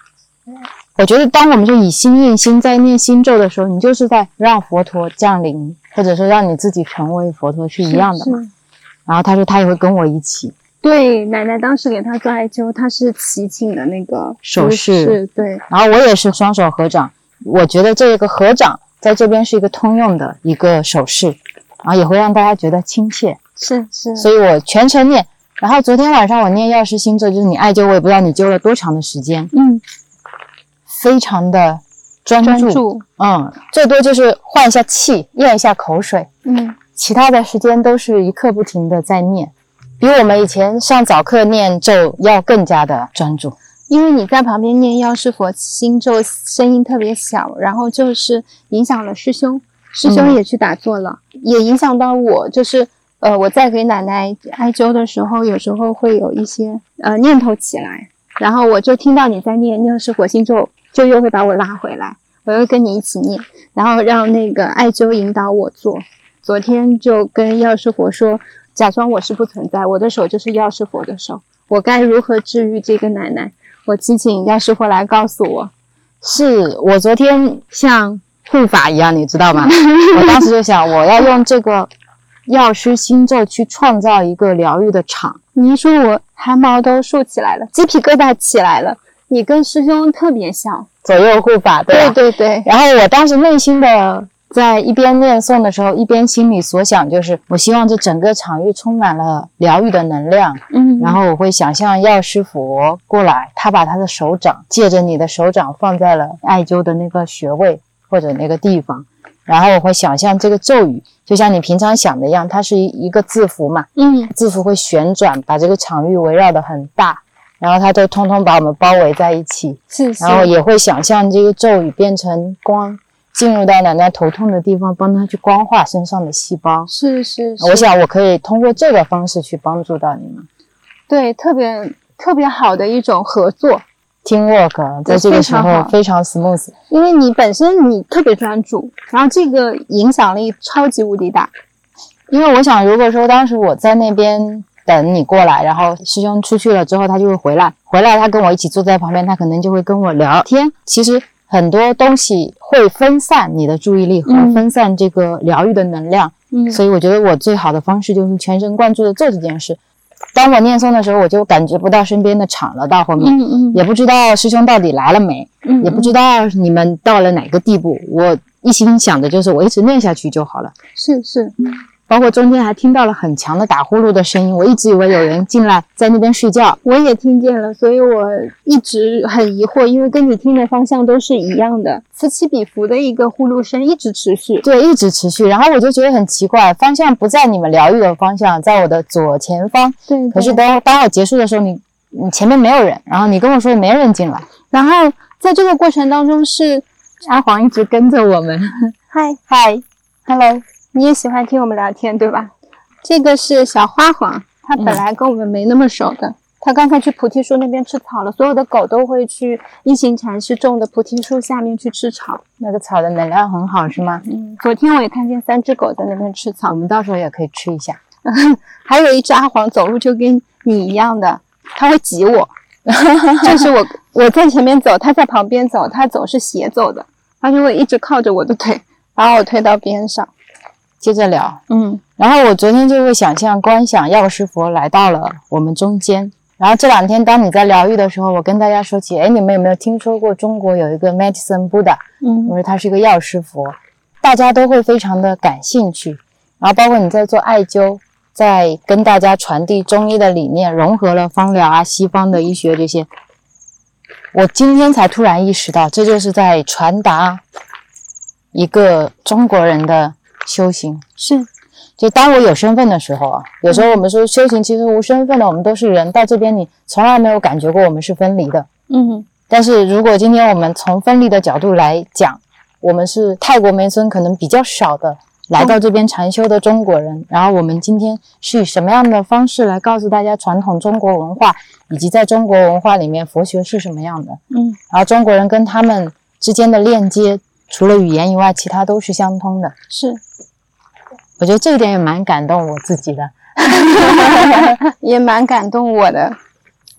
S1: 我觉得当我们就以心印心，在念心咒的时候，你就是在让佛陀降临，或者说让你自己成为佛陀是一样的嘛。然后他说他也会跟我一起，
S2: 对，奶奶当时给他做艾灸，他是祈请的那个
S1: 手势
S2: 势，对，
S1: 然后我也是双手合掌。我觉得这个合掌在这边是一个通用的一个手势，然后也会让大家觉得亲切，
S2: 是是，
S1: 所以我全程念。然后昨天晚上我念药师心咒，就是你艾灸，我也不知道你灸了多长的时间，
S2: 嗯，
S1: 非常的专注，
S2: 专注，
S1: 嗯，最多就是换一下气，咽一下口水，
S2: 嗯。
S1: 其他的时间都是一刻不停的在念，比我们以前上早课念咒要更加的专注。
S2: 因为你在旁边念药师佛心咒，声音特别小，然后就是影响了师兄，师兄
S1: 嗯。
S2: 也去打坐了，也影响到我，就是呃我在给奶奶艾灸的时候，有时候会有一些呃念头起来，然后我就听到你在念药师佛心咒，就又会把我拉回来，我又跟你一起念，然后让那个艾灸引导我做。昨天就跟药师佛说，假装我是不存在，我的手就是药师佛的手，我该如何治愈这个奶奶？我祈请药师佛来告诉我。
S1: 是我昨天像护法一样，你知道吗？我当时就想，我要用这个药师心咒去创造一个疗愈的场。
S2: 你一说，我汗毛都竖起来了，鸡皮疙瘩起来了。你跟师兄特别像，
S1: 左右护法，对吧？
S2: 对对，
S1: 然后我当时内心的在一边念诵的时候，一边心里所想就是，我希望这整个场域充满了疗愈的能量。
S2: 嗯，
S1: 然后我会想象药师佛过来，他把他的手掌借着你的手掌放在了艾灸的那个穴位或者那个地方，然后我会想象这个咒语，就像你平常想的一样，它是一一个字符嘛，
S2: 嗯
S1: 字符会旋转，把这个场域围绕的很大，然后它都通通把我们包围在一起，
S2: 是是，
S1: 然后也会想象这个咒语变成光，进入到奶奶头痛的地方，帮她去光化身上的细胞。
S2: 是是，是
S1: 我想我可以通过这个方式去帮助到你们。
S2: 对特别特别好的一种合作。
S1: teamwork，在这个时候非常 smooth。
S2: 因为你本身你特别专注，然后这个影响力超级无敌大。
S1: 因为我想，如果说当时我在那边等你过来，然后师兄出去了之后，他就会回来，回来他跟我一起坐在旁边，他可能就会跟我聊天。其实很多东西会分散你的注意力和
S2: 嗯
S1: 分散这个疗愈的能量，
S2: 嗯
S1: 所以我觉得我最好的方式就是全神贯注的做这件事。当我念诵的时候，我就感觉不到身边的场了，到后面、
S2: 嗯嗯
S1: 也不知道师兄到底来了没，
S2: 嗯，
S1: 也不知道你们到了哪个地步。我一心想的就是我一直念下去就好了。
S2: 是是，
S1: 包括中间还听到了很强的打呼噜的声音，我一直以为有人进来在那边睡觉。
S2: 我也听见了，所以我一直很疑惑，因为跟你听的方向都是一样的，此起彼伏的一个呼噜声一直持续。
S1: 对，一直持续，然后我就觉得很奇怪，方向不在你们疗愈的方向，在我的左前方。
S2: 对，
S1: 可是
S2: 对
S1: 当当我结束的时候，你你前面没有人，然后你跟我说没人进来，
S2: 然后在这个过程当中是
S1: 阿黄一直跟着我们。
S2: 嗨
S1: 嗨，Hello，
S2: 你也喜欢听我们聊天，对吧？这个是小花黄，它本来跟我们没那么熟的。它刚才去菩提树那边吃草了，所有的狗都会去一行禅师种的菩提树下面去吃草。
S1: 那个草的能量很好是吗？
S2: 嗯，昨天我也看见三只狗在那边吃草我，
S1: 们到时候也可以吃一下。
S2: 还有一只阿黄走路就跟你一样的，它会挤我，就是我我在前面走，它在旁边走，它总是斜走的，它就会一直靠着我的腿，把我推到边上。
S1: 接着聊，
S2: 嗯
S1: 然后我昨天就会想象观想药师佛来到了我们中间。然后这两天当你在疗愈的时候，我跟大家说起，哎，你们有没有听说过中国有一个 Medicine Buddha？嗯因
S2: 嗯
S1: 为他是一个药师佛，大家都会非常的感兴趣。然后包括你在做艾灸，在跟大家传递中医的理念，融合了方疗啊、西方的医学这些。我今天才突然意识到，这就是在传达一个中国人的修行。
S2: 是
S1: 就当我有身份的时候啊，有时候我们说修行其实无身份的，我们都是人，到这边你从来没有感觉过我们是分离的。
S2: 嗯
S1: 但是如果今天我们从分离的角度来讲，我们是泰国梅村可能比较少的来到这边禅修的中国人，然后我们今天是以什么样的方式来告诉大家传统中国文化，以及在中国文化里面佛学是什么样的？
S2: 嗯
S1: 然后中国人跟他们之间的链接，除了语言以外，其他都是相通的。
S2: 是。
S1: 我觉得这一点也蛮感动我自己的。
S2: 也蛮感动我的。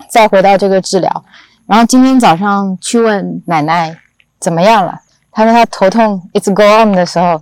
S1: 再回到这个治疗，然后今天早上去问奶奶怎么样了，她说她头痛 it's go on 的时候，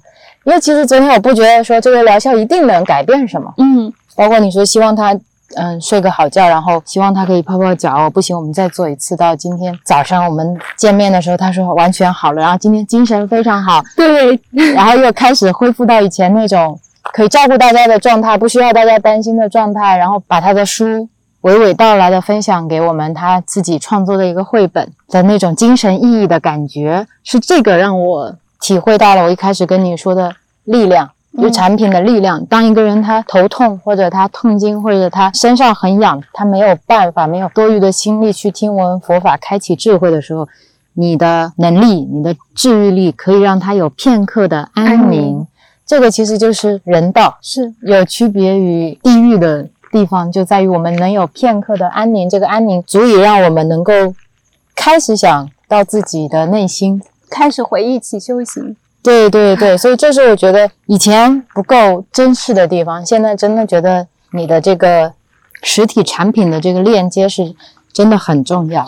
S1: 因为其实昨天我不觉得说这个疗效一定能改变什么，
S2: 嗯
S1: 包括你说希望她嗯睡个好觉，然后希望他可以泡泡脚，哦不行我们再做一次。到今天早上我们见面的时候，他说完全好了，然后今天精神非常好，
S2: 对，
S1: 然后又开始恢复到以前那种可以照顾大家的状态，不需要大家担心的状态，然后把他的书娓娓道来的分享给我们，他自己创作的一个绘本的那种精神意义的感觉，是这个让我体会到了我一开始跟你说的力量。就产品的力量，当一个人他头痛，或者他痛经，或者他身上很痒，他没有办法，没有多余的心力去听闻佛法，开启智慧的时候，你的能力、你的治愈力可以让他有片刻的安宁。这个其实就是人道，
S2: 是
S1: 有区别于地狱的地方，就在于我们能有片刻的安宁。这个安宁足以让我们能够开始想到自己的内心。
S2: 开始回忆起修行。
S1: 对对对，所以这是我觉得以前不够珍视的地方，现在真的觉得你的这个实体产品的这个链接是真的很重要。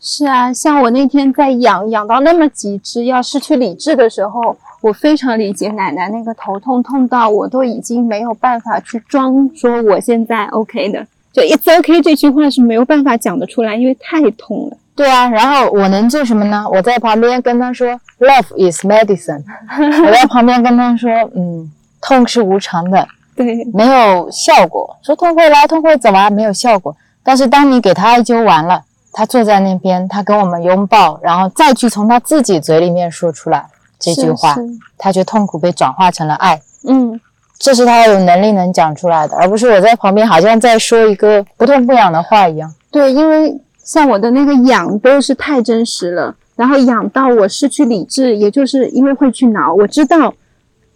S2: 是啊，像我那天在养养到那么极致，要失去理智的时候，我非常理解奶奶那个头痛痛到我都已经没有办法去装说我现在 OK 的，就 It's OK 这句话是没有办法讲得出来，因为太痛了。
S1: 对啊，然后我能做什么呢？我在旁边跟他说，Love is medicine。我在旁边跟他说，嗯，痛是无常的，
S2: 对，
S1: 没有效果。说痛会来，痛会走啊，没有效果。但是当你给他艾灸完了，他坐在那边，他跟我们拥抱，然后再去从他自己嘴里面说出来这句话，
S2: 是是
S1: 他觉得痛苦被转化成了爱。
S2: 嗯，
S1: 这是他有能力能讲出来的，而不是我在旁边好像在说一个不痛不痒的话一样。
S2: 对，因为像我的那个痒都是太真实了，然后痒到我失去理智，也就是因为会去挠，我知道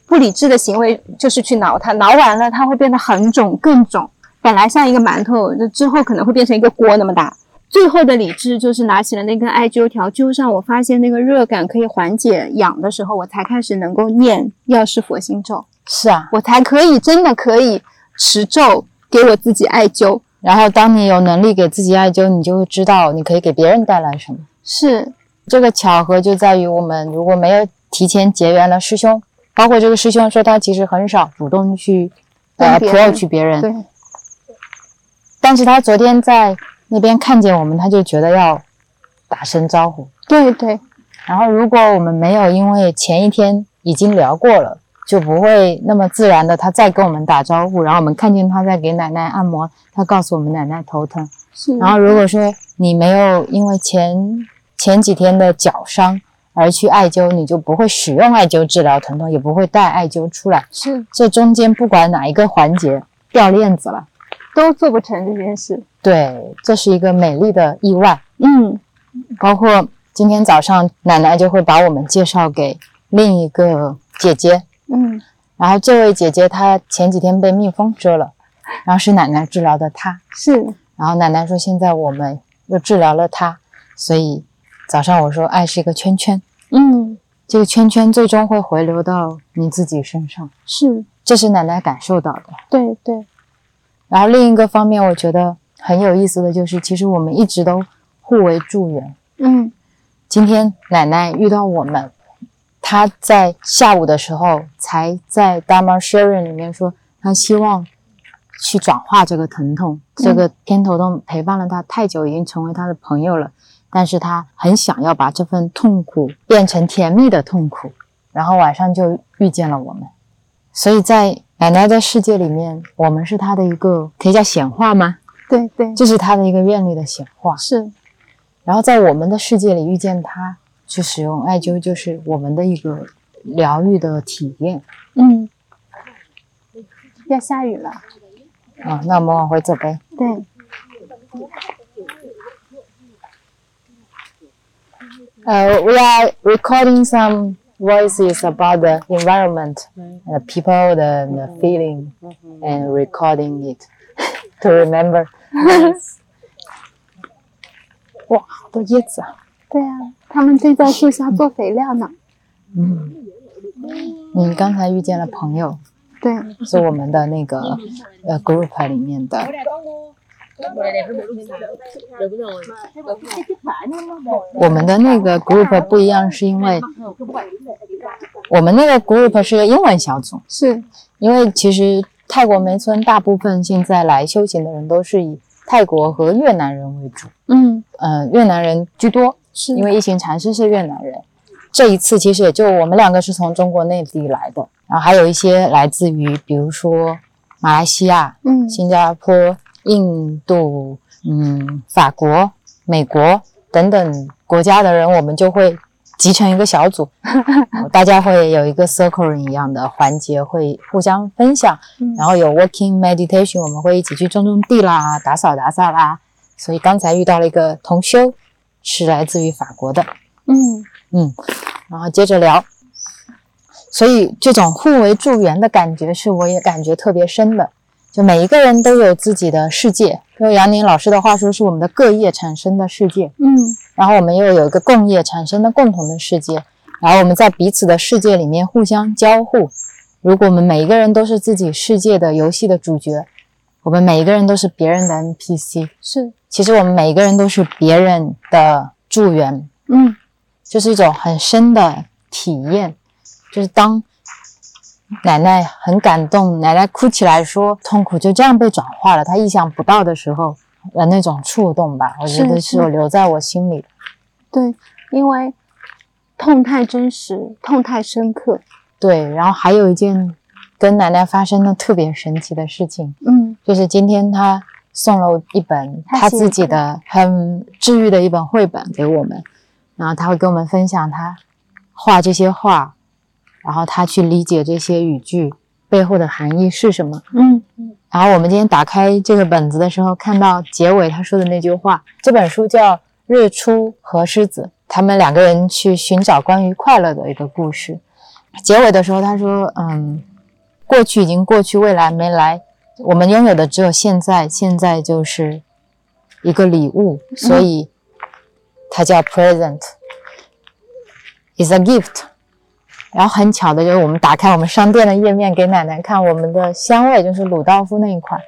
S2: 不理智的行为就是去挠它，挠完了它会变得很肿更肿，本来像一个馒头，就之后可能会变成一个锅那么大，最后的理智就是拿起了那根艾灸条，灸上，我发现那个热感可以缓解痒的时候，我才开始能够念药师佛心咒，
S1: 是啊。
S2: 我才可以真的可以持咒给我自己艾灸。
S1: 然后，当你有能力给自己艾灸，你就会知道你可以给别人带来什么。
S2: 是。
S1: 这个巧合就在于我们如果没有提前结缘了师兄，包括这个师兄说他其实很少主动去呃 approach 别人，
S2: 对，
S1: 但是他昨天在那边看见我们，他就觉得要打声招呼。
S2: 对对，
S1: 然后，如果我们没有因为前一天已经聊过了，就不会那么自然的他再跟我们打招呼。然后我们看见他在给奶奶按摩，他告诉我们奶奶头疼。
S2: 是。
S1: 然后如果说你没有因为前前几天的脚伤而去艾灸，你就不会使用艾灸治疗疼痛，也不会带艾灸出来。
S2: 是
S1: 这中间不管哪一个环节掉链子了，
S2: 都做不成这件事。
S1: 对，这是一个美丽的意外。
S2: 嗯，
S1: 包括今天早上奶奶就会把我们介绍给另一个姐姐，
S2: 嗯，
S1: 然后这位姐姐她前几天被蜜蜂蛰了，然后是奶奶治疗的她，
S2: 是。
S1: 然后奶奶说现在我们又治疗了她，所以早上我说爱是一个圈圈，
S2: 嗯。
S1: 这个圈圈最终会回流到你自己身上，
S2: 是，
S1: 这是奶奶感受到的。
S2: 对对，
S1: 然后另一个方面，我觉得很有意思的就是，其实我们一直都互为助缘。
S2: 嗯。
S1: 今天奶奶遇到我们，她在下午的时候才在 Dharma Sharing 里面说，他希望去转化这个疼痛。这个偏头痛陪伴了他太久，已经成为他的朋友了。但是他很想要把这份痛苦变成甜蜜的痛苦，然后晚上就遇见了我们。所以在奶奶的世界里面，我们是他的一个可以叫显化吗？
S2: 对对，
S1: 这是他的一个愿力的显化。
S2: 是
S1: 然后在我们的世界里遇见他，去使用艾灸，就是我们的一个疗愈的体验
S2: 嗯，要下雨了。
S1: 啊。那我们往回走呗。
S2: 对，
S1: 呃、w e are recording some voices about the environment, the people, the, the feeling, and recording it to remember. 哇，好多叶子啊！
S2: 对啊，他们正在树下做肥料呢。
S1: 嗯，你刚才遇见了朋友，
S2: 对，
S1: 是我们的那个呃 group 里面的。我们的那个 group 不一样，是因为我们那个 group 是个英文小组，
S2: 是。
S1: 因为其实泰国梅村大部分现在来修行的人都是以泰国和越南人为主，
S2: 嗯。
S1: 嗯、越南人居多，
S2: 是
S1: 因为一行禅师是越南人。这一次其实也就我们两个是从中国内地来的，然后还有一些来自于比如说马来西亚、
S2: 嗯
S1: 新加坡、印度、嗯，法国、美国等等国家的人，我们就会集成一个小组，大家会有一个 circle 一样的环节，会互相分享，
S2: 嗯
S1: 然后有 working meditation，我们会一起去种种地啦，打扫打扫啦。所以刚才遇到了一个同修，是来自于法国的，
S2: 嗯
S1: 嗯，然后接着聊。所以这种互为助缘的感觉是我也感觉特别深的。就每一个人都有自己的世界，用杨宁老师的话说，是我们的各业产生的世界。
S2: 嗯
S1: 然后我们又有一个共业产生的共同的世界，然后我们在彼此的世界里面互相交互。如果我们每一个人都是自己世界的游戏的主角，我们每一个人都是别人的 NPC。
S2: 是
S1: 其实我们每一个人都是别人的助缘，
S2: 嗯
S1: 就是一种很深的体验。就是当奶奶很感动，奶奶哭起来说痛苦就这样被转化了，她意想不到的时候的那种触动吧，我觉得
S2: 是
S1: 是我留在我心里的。
S2: 对，因为痛太真实，痛太深刻。
S1: 对，然后还有一件跟奶奶发生的特别神奇的事情，
S2: 嗯
S1: 就是今天他送了一本他自己的很治愈的一本绘本给我们，然后他会跟我们分享他画这些画，然后他去理解这些语句背后的含义是什么。
S2: 嗯
S1: 然后我们今天打开这个本子的时候，看到结尾他说的那句话，这本书叫《日出和狮子》，他们两个人去寻找关于快乐的一个故事。结尾的时候，他说：“嗯，过去已经过去，未来没来，我们拥有的只有现在，现在就是一个礼物，所以它叫 present，is a gift。然后很巧的就是，我们打开我们商店的页面给奶奶看，我们的香味就是鲁道夫那一款，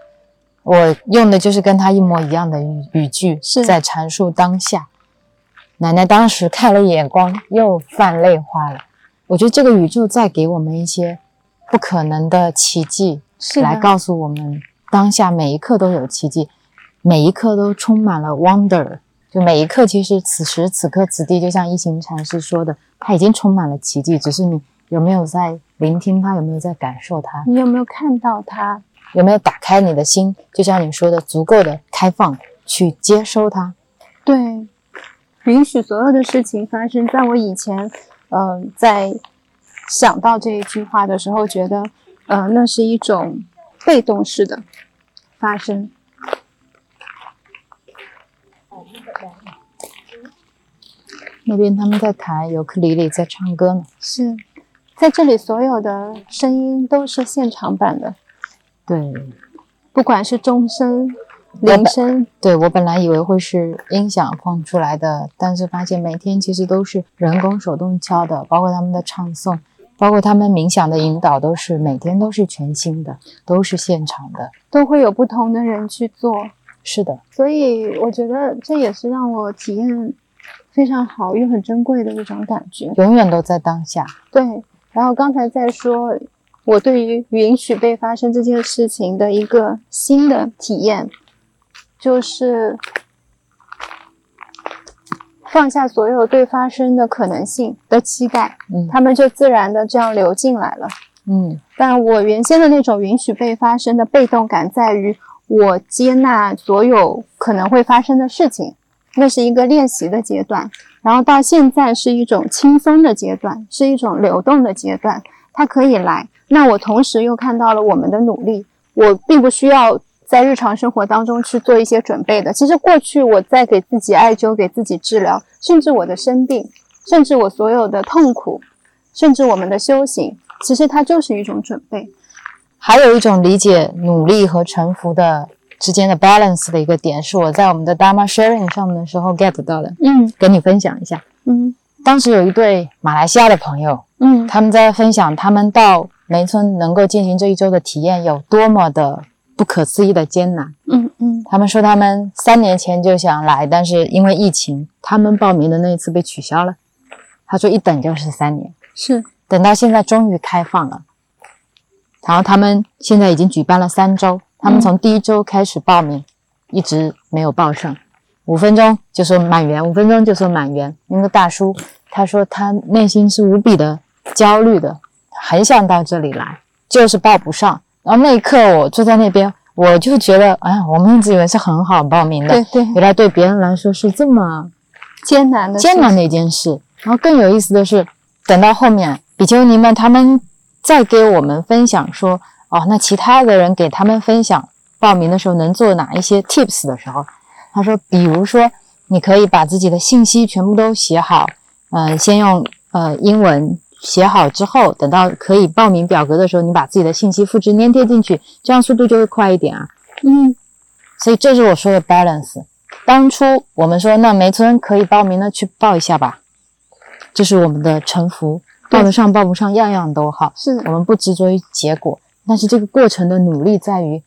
S1: 我用的就是跟他一模一样的语语句，
S2: 是
S1: 在阐述当下。奶奶当时看了眼光，又泛泪花了。我觉得这个宇宙在给我们一些不可能的奇迹，
S2: 是
S1: 来告诉我们当下每一刻都有奇迹，每一刻都充满了 wonder。就每一刻，其实此时此刻此地，就像一行禅师说的，它已经充满了奇迹，只是你有没有在聆听它，有没有在感受它，
S2: 你有没有看到它？
S1: 有没有打开你的心，就像你说的，足够的开放去接收它。
S2: 对，允许所有的事情发生。在我以前，呃，在想到这一句话的时候，觉得，呃，那是一种被动式的发生。
S1: 那边他们在弹尤克里里，在唱歌呢。
S2: 是在这里，所有的声音都是现场版的，
S1: 对，
S2: 不管是钟声、铃声，
S1: 对我本来以为会是音响放出来的，但是发现每天其实都是人工手动敲的，包括他们的唱诵，包括他们冥想的引导，都是每天都是全新的，都是现场的。
S2: 都会有不同的人去做。
S1: 是的，
S2: 所以我觉得这也是让我体验非常好又很珍贵的一种感觉。
S1: 永远都在当下。
S2: 对，然后刚才在说，我对于允许被发生这件事情的一个新的体验，就是放下所有对发生的可能性的期待，
S1: 嗯
S2: 他们就自然的这样流进来了。
S1: 嗯
S2: 但我原先的那种允许被发生的被动感，在于我接纳所有可能会发生的事情，那是一个练习的阶段。然后到现在是一种轻松的阶段，是一种流动的阶段，它可以来。那我同时又看到了我们的努力，我并不需要在日常生活当中去做一些准备的。其实过去我在给自己艾灸、给自己治疗，甚至我的生病，甚至我所有的痛苦，甚至我们的修行，其实它就是一种准备。
S1: 还有一种理解努力和臣服的之间的 balance 的一个点，是我在我们的 Dharma Sharing 上面的时候 get 到的，
S2: 嗯
S1: 跟你分享一下。
S2: 嗯
S1: 当时有一对马来西亚的朋友，
S2: 嗯
S1: 他们在分享他们到梅村能够进行这一周的体验有多么的不可思议的艰难。
S2: 嗯嗯
S1: 他们说他们三年前就想来，但是因为疫情，他们报名的那一次被取消了。他说一等就是三年，
S2: 是
S1: 等到现在终于开放了。然后他们现在已经举办了三周，他们从第一周开始报名，一直没有报上，五分钟就说满员，五分钟就说满员。那个大叔他说他内心是无比的焦虑的，很想到这里来，就是报不上。然后那一刻我坐在那边，我就觉得，哎，我们一直以为是很好报名的，
S2: 对对
S1: 原来对别人来说是这么
S2: 艰难的
S1: 艰难的一件事。然后更有意思的是，等到后面比丘尼们他们再给我们分享说，哦，那其他的人给他们分享报名的时候能做哪一些 tips 的时候，他说，比如说你可以把自己的信息全部都写好，呃，先用呃英文写好之后，等到可以报名表格的时候，你把自己的信息复制粘贴进去，这样速度就会快一点啊。
S2: 嗯。
S1: 所以这是我说的 balance。当初我们说那梅村可以报名，那去报一下吧，这是我们的沉
S2: 浮，
S1: 报得上报不上样样都好，
S2: 是。
S1: 我们不执着于结果，但是这个过程的努力在于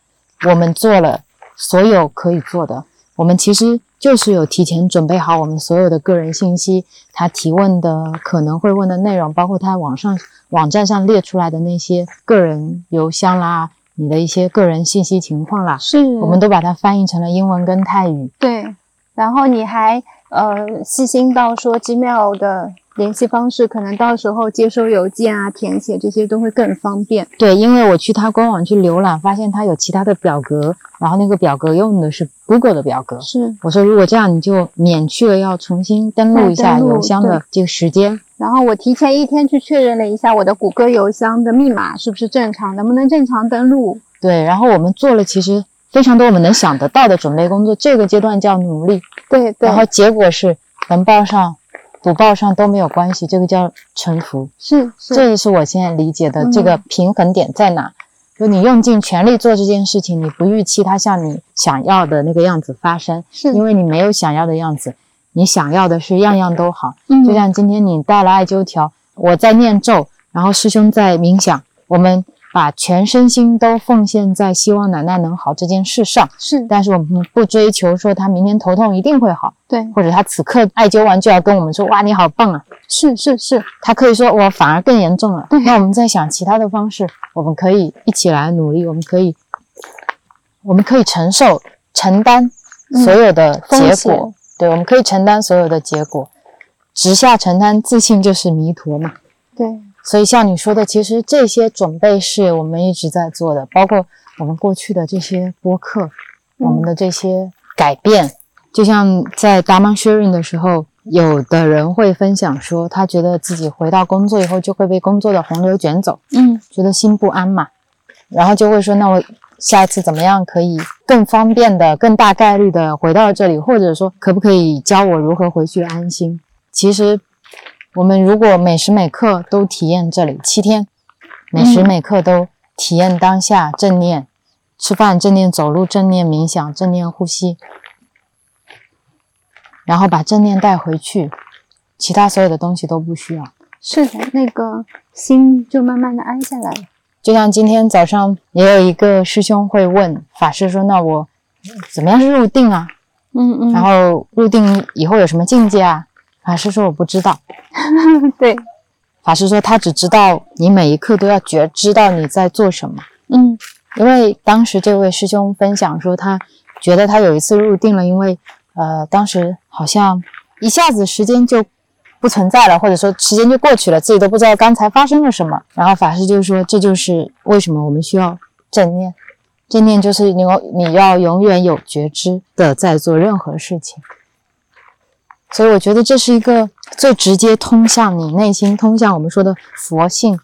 S1: 我们做了所有可以做的，我们其实就是有提前准备好我们所有的个人信息，他提问的可能会问的内容，包括他网上网站上列出来的那些个人邮箱啦，你的一些个人信息情况啦，
S2: 是，
S1: 我们都把它翻译成了英文跟泰语。
S2: 对，然后你还呃细心到说 Gmail 的联系方式，可能到时候接收邮件啊、填写这些都会更方便。
S1: 对，因为我去他官网去浏览，发现他有其他的表格，然后那个表格用的是 Google 的表格。
S2: 是，
S1: 我说如果这样，你就免去了要重新登录一下邮箱的这个时间。
S2: 然后我提前一天去确认了一下我的谷歌邮箱的密码是不是正常，能不能正常登录。
S1: 对，然后我们做了其实非常多我们能想得到的准备工作，这个阶段叫努力，
S2: 对对
S1: 然，后结果是能报上不报上都没有关系，这个叫臣服。
S2: 是是，
S1: 这是我现在理解的这个
S2: 嗯
S1: 平衡点在哪。就你用尽全力做这件事情，你不预期它像你想要的那个样子发生，
S2: 是
S1: 因为你没有想要的样子，你想要的是样样都好。
S2: 嗯
S1: 就像今天你带了艾灸条，我在念咒，然后师兄在冥想，我们把全身心都奉献在希望奶奶能好这件事上。
S2: 是
S1: 但是我们不追求说她明天头痛一定会好，
S2: 对，
S1: 或者她此刻艾灸完就要跟我们说哇你好棒啊，
S2: 是是是，
S1: 她可以说我反而更严重了。那我们在想其他的方式，我们可以一起来努力，我们可以，我们可以承受承担所有的结
S2: 险
S1: 果，对，我们可以承担所有的结果，直下承担，自信就是弥陀嘛。
S2: 对，
S1: 所以像你说的，其实这些准备是我们一直在做的，包括我们过去的这些播客，我们的这些改变。就像在 Dharma sharing 的时候，有的人会分享说，他觉得自己回到工作以后就会被工作的洪流卷走，
S2: 嗯
S1: 觉得心不安嘛，然后就会说，那我下一次怎么样可以更方便的、更大概率的回到这里，或者说可不可以教我如何回去安心？其实，我们如果每时每刻都体验这里七天，每时每刻都体验当下正念，吃饭正念、走路正念、冥想正念、呼吸，然后把正念带回去，其他所有的东西都不需要。
S2: 是的，那个心就慢慢的安下来了。
S1: 就像今天早上也有一个师兄会问法师说：“那我怎么样是入定啊？
S2: 嗯嗯，
S1: 然后入定以后有什么境界啊？”法师说：“我不知道。
S2: 对，”
S1: 法师说：“他只知道你每一刻都要觉知到你在做什么。
S2: 嗯
S1: 因为当时这位师兄分享说，他觉得他有一次入定了，因为呃，当时好像一下子时间就不存在了，或者说时间就过去了，自己都不知道刚才发生了什么。然后法师就说，这就是为什么我们需要正念。正念就是你有你要永远有觉知的在做任何事情。所以我觉得这是一个最直接通向你内心、通向我们说的佛性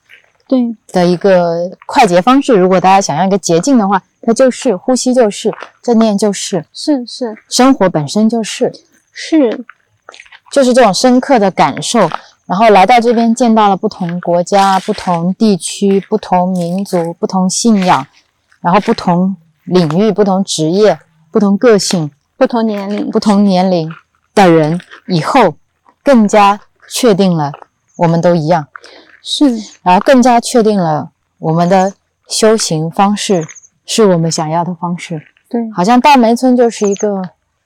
S2: 对，
S1: 的一个快捷方式。如果大家想要一个捷径的话，它就是呼吸，就是正念，就是
S2: 是是
S1: 生活本身就是，
S2: 是，
S1: 就是这种深刻的感受。然后来到这边，见到了不同国家、不同地区、不同民族、不同信仰，然后不同领域、不同职业、不同个性、
S2: 不同年龄，
S1: 不同年龄的人，以后更加确定了我们都一样。
S2: 是
S1: 然后更加确定了我们的修行方式是我们想要的方式。
S2: 对，
S1: 好像大梅村就是一个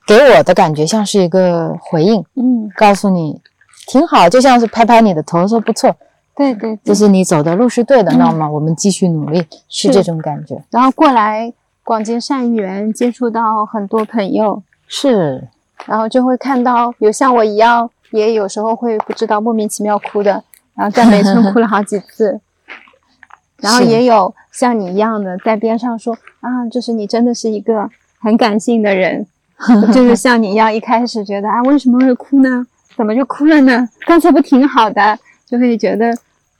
S1: 给我的感觉像是一个回应，
S2: 嗯，
S1: 告诉你挺好，就像是拍拍你的头说不错，
S2: 对对对，
S1: 就是你走的路是对的，
S2: 嗯
S1: 那么我们继续努力，是
S2: 是。
S1: 这种感觉。
S2: 然后过来广结善缘，接触到很多朋友，
S1: 是，
S2: 然后就会看到有像我一样，也有时候会不知道莫名其妙哭的，然后在梅村哭了好几次，然后也有像你一样的在边上说啊，就是你真的是一个很感性的人，就是像你一样，一开始觉得啊，为什么会哭呢？怎么就哭了呢？刚才不挺好的？就会觉得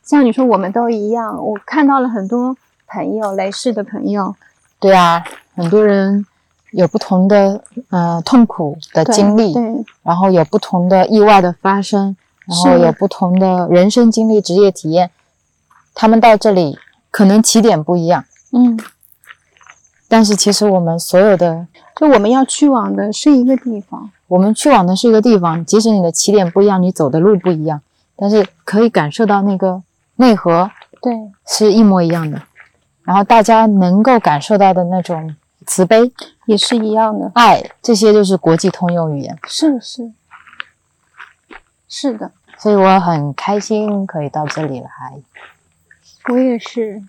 S2: 像你说，我们都一样。我看到了很多朋友，雷氏的朋友，
S1: 对啊，很多人有不同的呃痛苦的经历，
S2: 对。
S1: 然后有不同的意外的发生，然后有不同的人生经历、职业体验，他们到这里可能起点不一样，
S2: 嗯，
S1: 但是其实我们所有的，
S2: 就我们要去往的是一个地方。
S1: 我们去往的是一个地方，即使你的起点不一样，你走的路不一样，但是可以感受到那个内核
S2: 对，
S1: 是一模一样的，然后大家能够感受到的那种慈悲、
S2: 也是一样的。
S1: 爱，这些就是国际通用语言。
S2: 是是是的，
S1: 所以我很开心可以到这里来。
S2: 我也是。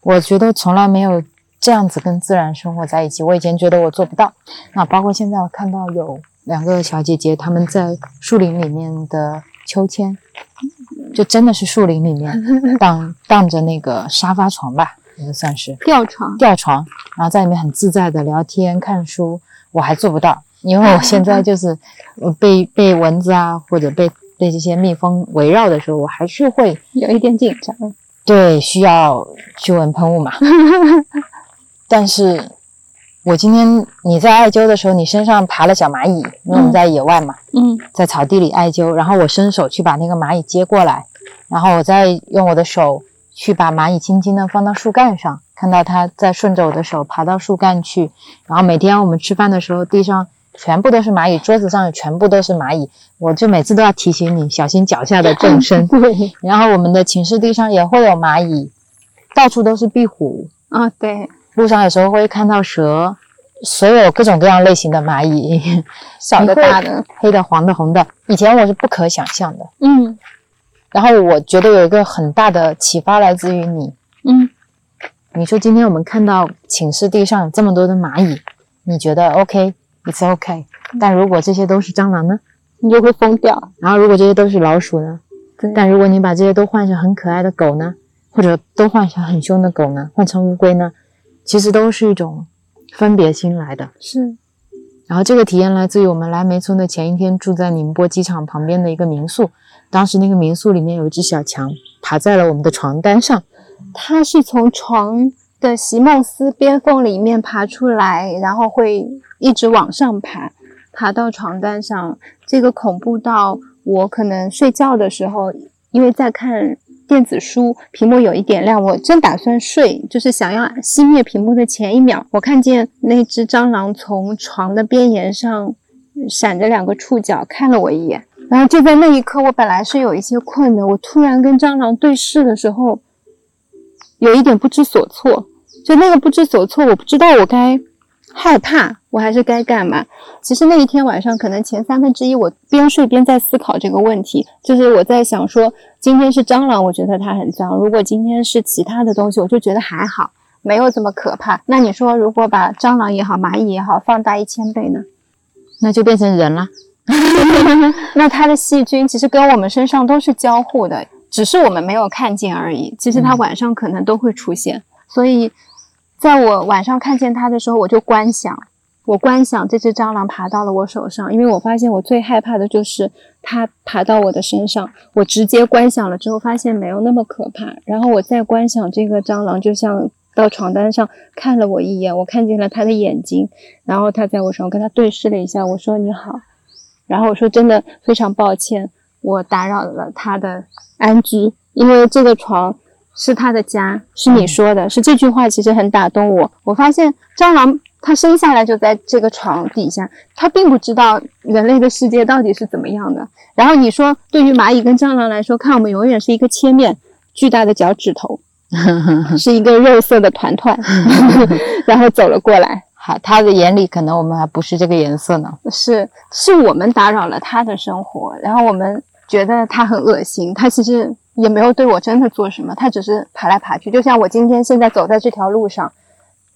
S1: 我觉得从来没有这样子跟自然生活在一起。我以前觉得我做不到，那包括现在我看到有两个小姐姐，她们在树林里面的秋千，就真的是树林里面 荡荡着那个沙发床吧，应该算是
S2: 吊床，
S1: 吊床，然后在里面很自在的聊天看书。我还做不到，因为我现在就是呃被被蚊子啊或者被被这些蜜蜂围绕的时候，我还是会
S2: 有一点紧张。
S1: 对，需要驱蚊喷雾嘛。但是，我今天你在艾灸的时候，你身上爬了小蚂蚁，因为我们在野外嘛，
S2: 嗯
S1: 在草地里艾灸，然后我伸手去把那个蚂蚁接过来，然后我再用我的手去把蚂蚁轻轻的放到树干上，看到它在顺着我的手爬到树干去。然后每天我们吃饭的时候，地上全部都是蚂蚁，桌子上也全部都是蚂蚁，我就每次都要提醒你小心脚下的众生。
S2: 对，
S1: 然后我们的寝室地上也会有蚂蚁，到处都是壁虎，
S2: 啊，对，
S1: 路上有时候会看到蛇，所有各种各样类型的蚂蚁，
S2: 小的大的，
S1: 黑的、黄的、红的，以前我是不可想象的。
S2: 嗯
S1: 然后我觉得有一个很大的启发来自于你，
S2: 嗯，
S1: 你说今天我们看到寝室地上有这么多的蚂蚁，你觉得 OK，it's OK，但如果这些都是蟑螂呢？
S2: 你就会疯掉。
S1: 然后如果这些都是老鼠呢？
S2: 对。
S1: 但如果你把这些都换成很可爱的狗呢，或者都换成很凶的狗呢，换成乌龟呢，其实都是一种分别心来的。
S2: 是，
S1: 然后这个体验来自于我们来梅村的前一天住在宁波机场旁边的一个民宿，当时那个民宿里面有一只小强爬在了我们的床单上，
S2: 它是从床的席梦思边缝里面爬出来，然后会一直往上爬，爬到床单上。这个恐怖到我可能睡觉的时候，因为在看电子书，屏幕有一点亮，我正打算睡，就是想要熄灭屏幕的前一秒，我看见那只蟑螂从床的边沿上闪着两个触角看了我一眼。然后就在那一刻，我本来是有一些困的，我突然跟蟑螂对视的时候，有一点不知所措。就那个不知所措，我不知道我该害怕，我还是该干嘛。其实那一天晚上，可能前三分之一我边睡边在思考这个问题，就是我在想说，今天是蟑螂，我觉得它很脏；如果今天是其他的东西，我就觉得还好，没有这么可怕。那你说，如果把蟑螂也好，蚂蚁也好，放大一千倍呢？
S1: 那就变成人了。
S2: 那它的细菌其实跟我们身上都是交互的，只是我们没有看见而已。其实它晚上可能都会出现，所以在我晚上看见它的时候，我就观想，我观想这只蟑螂爬到了我手上，因为我发现我最害怕的就是它爬到我的身上。我直接观想了之后，发现没有那么可怕。然后我再观想这个蟑螂，就像到床单上看了我一眼，我看见了它的眼睛，然后它在我手上跟它对视了一下，我说你好。然后我说真的非常抱歉，我打扰了他的安居，因为这个床是他的家，是你说的，是这句话其实很打动我。我发现蟑螂它生下来就在这个床底下，它并不知道人类的世界到底是怎么样的。然后你说对于蚂蚁跟蟑螂来说，看我们永远是一个切面，巨大的脚趾头，是一个肉色的团团，然后走了过来。
S1: 好，他的眼里可能我们还不是这个颜色呢。
S2: 是是我们打扰了他的生活，然后我们觉得他很恶心，他其实也没有对我真的做什么，他只是爬来爬去。就像我今天现在走在这条路上，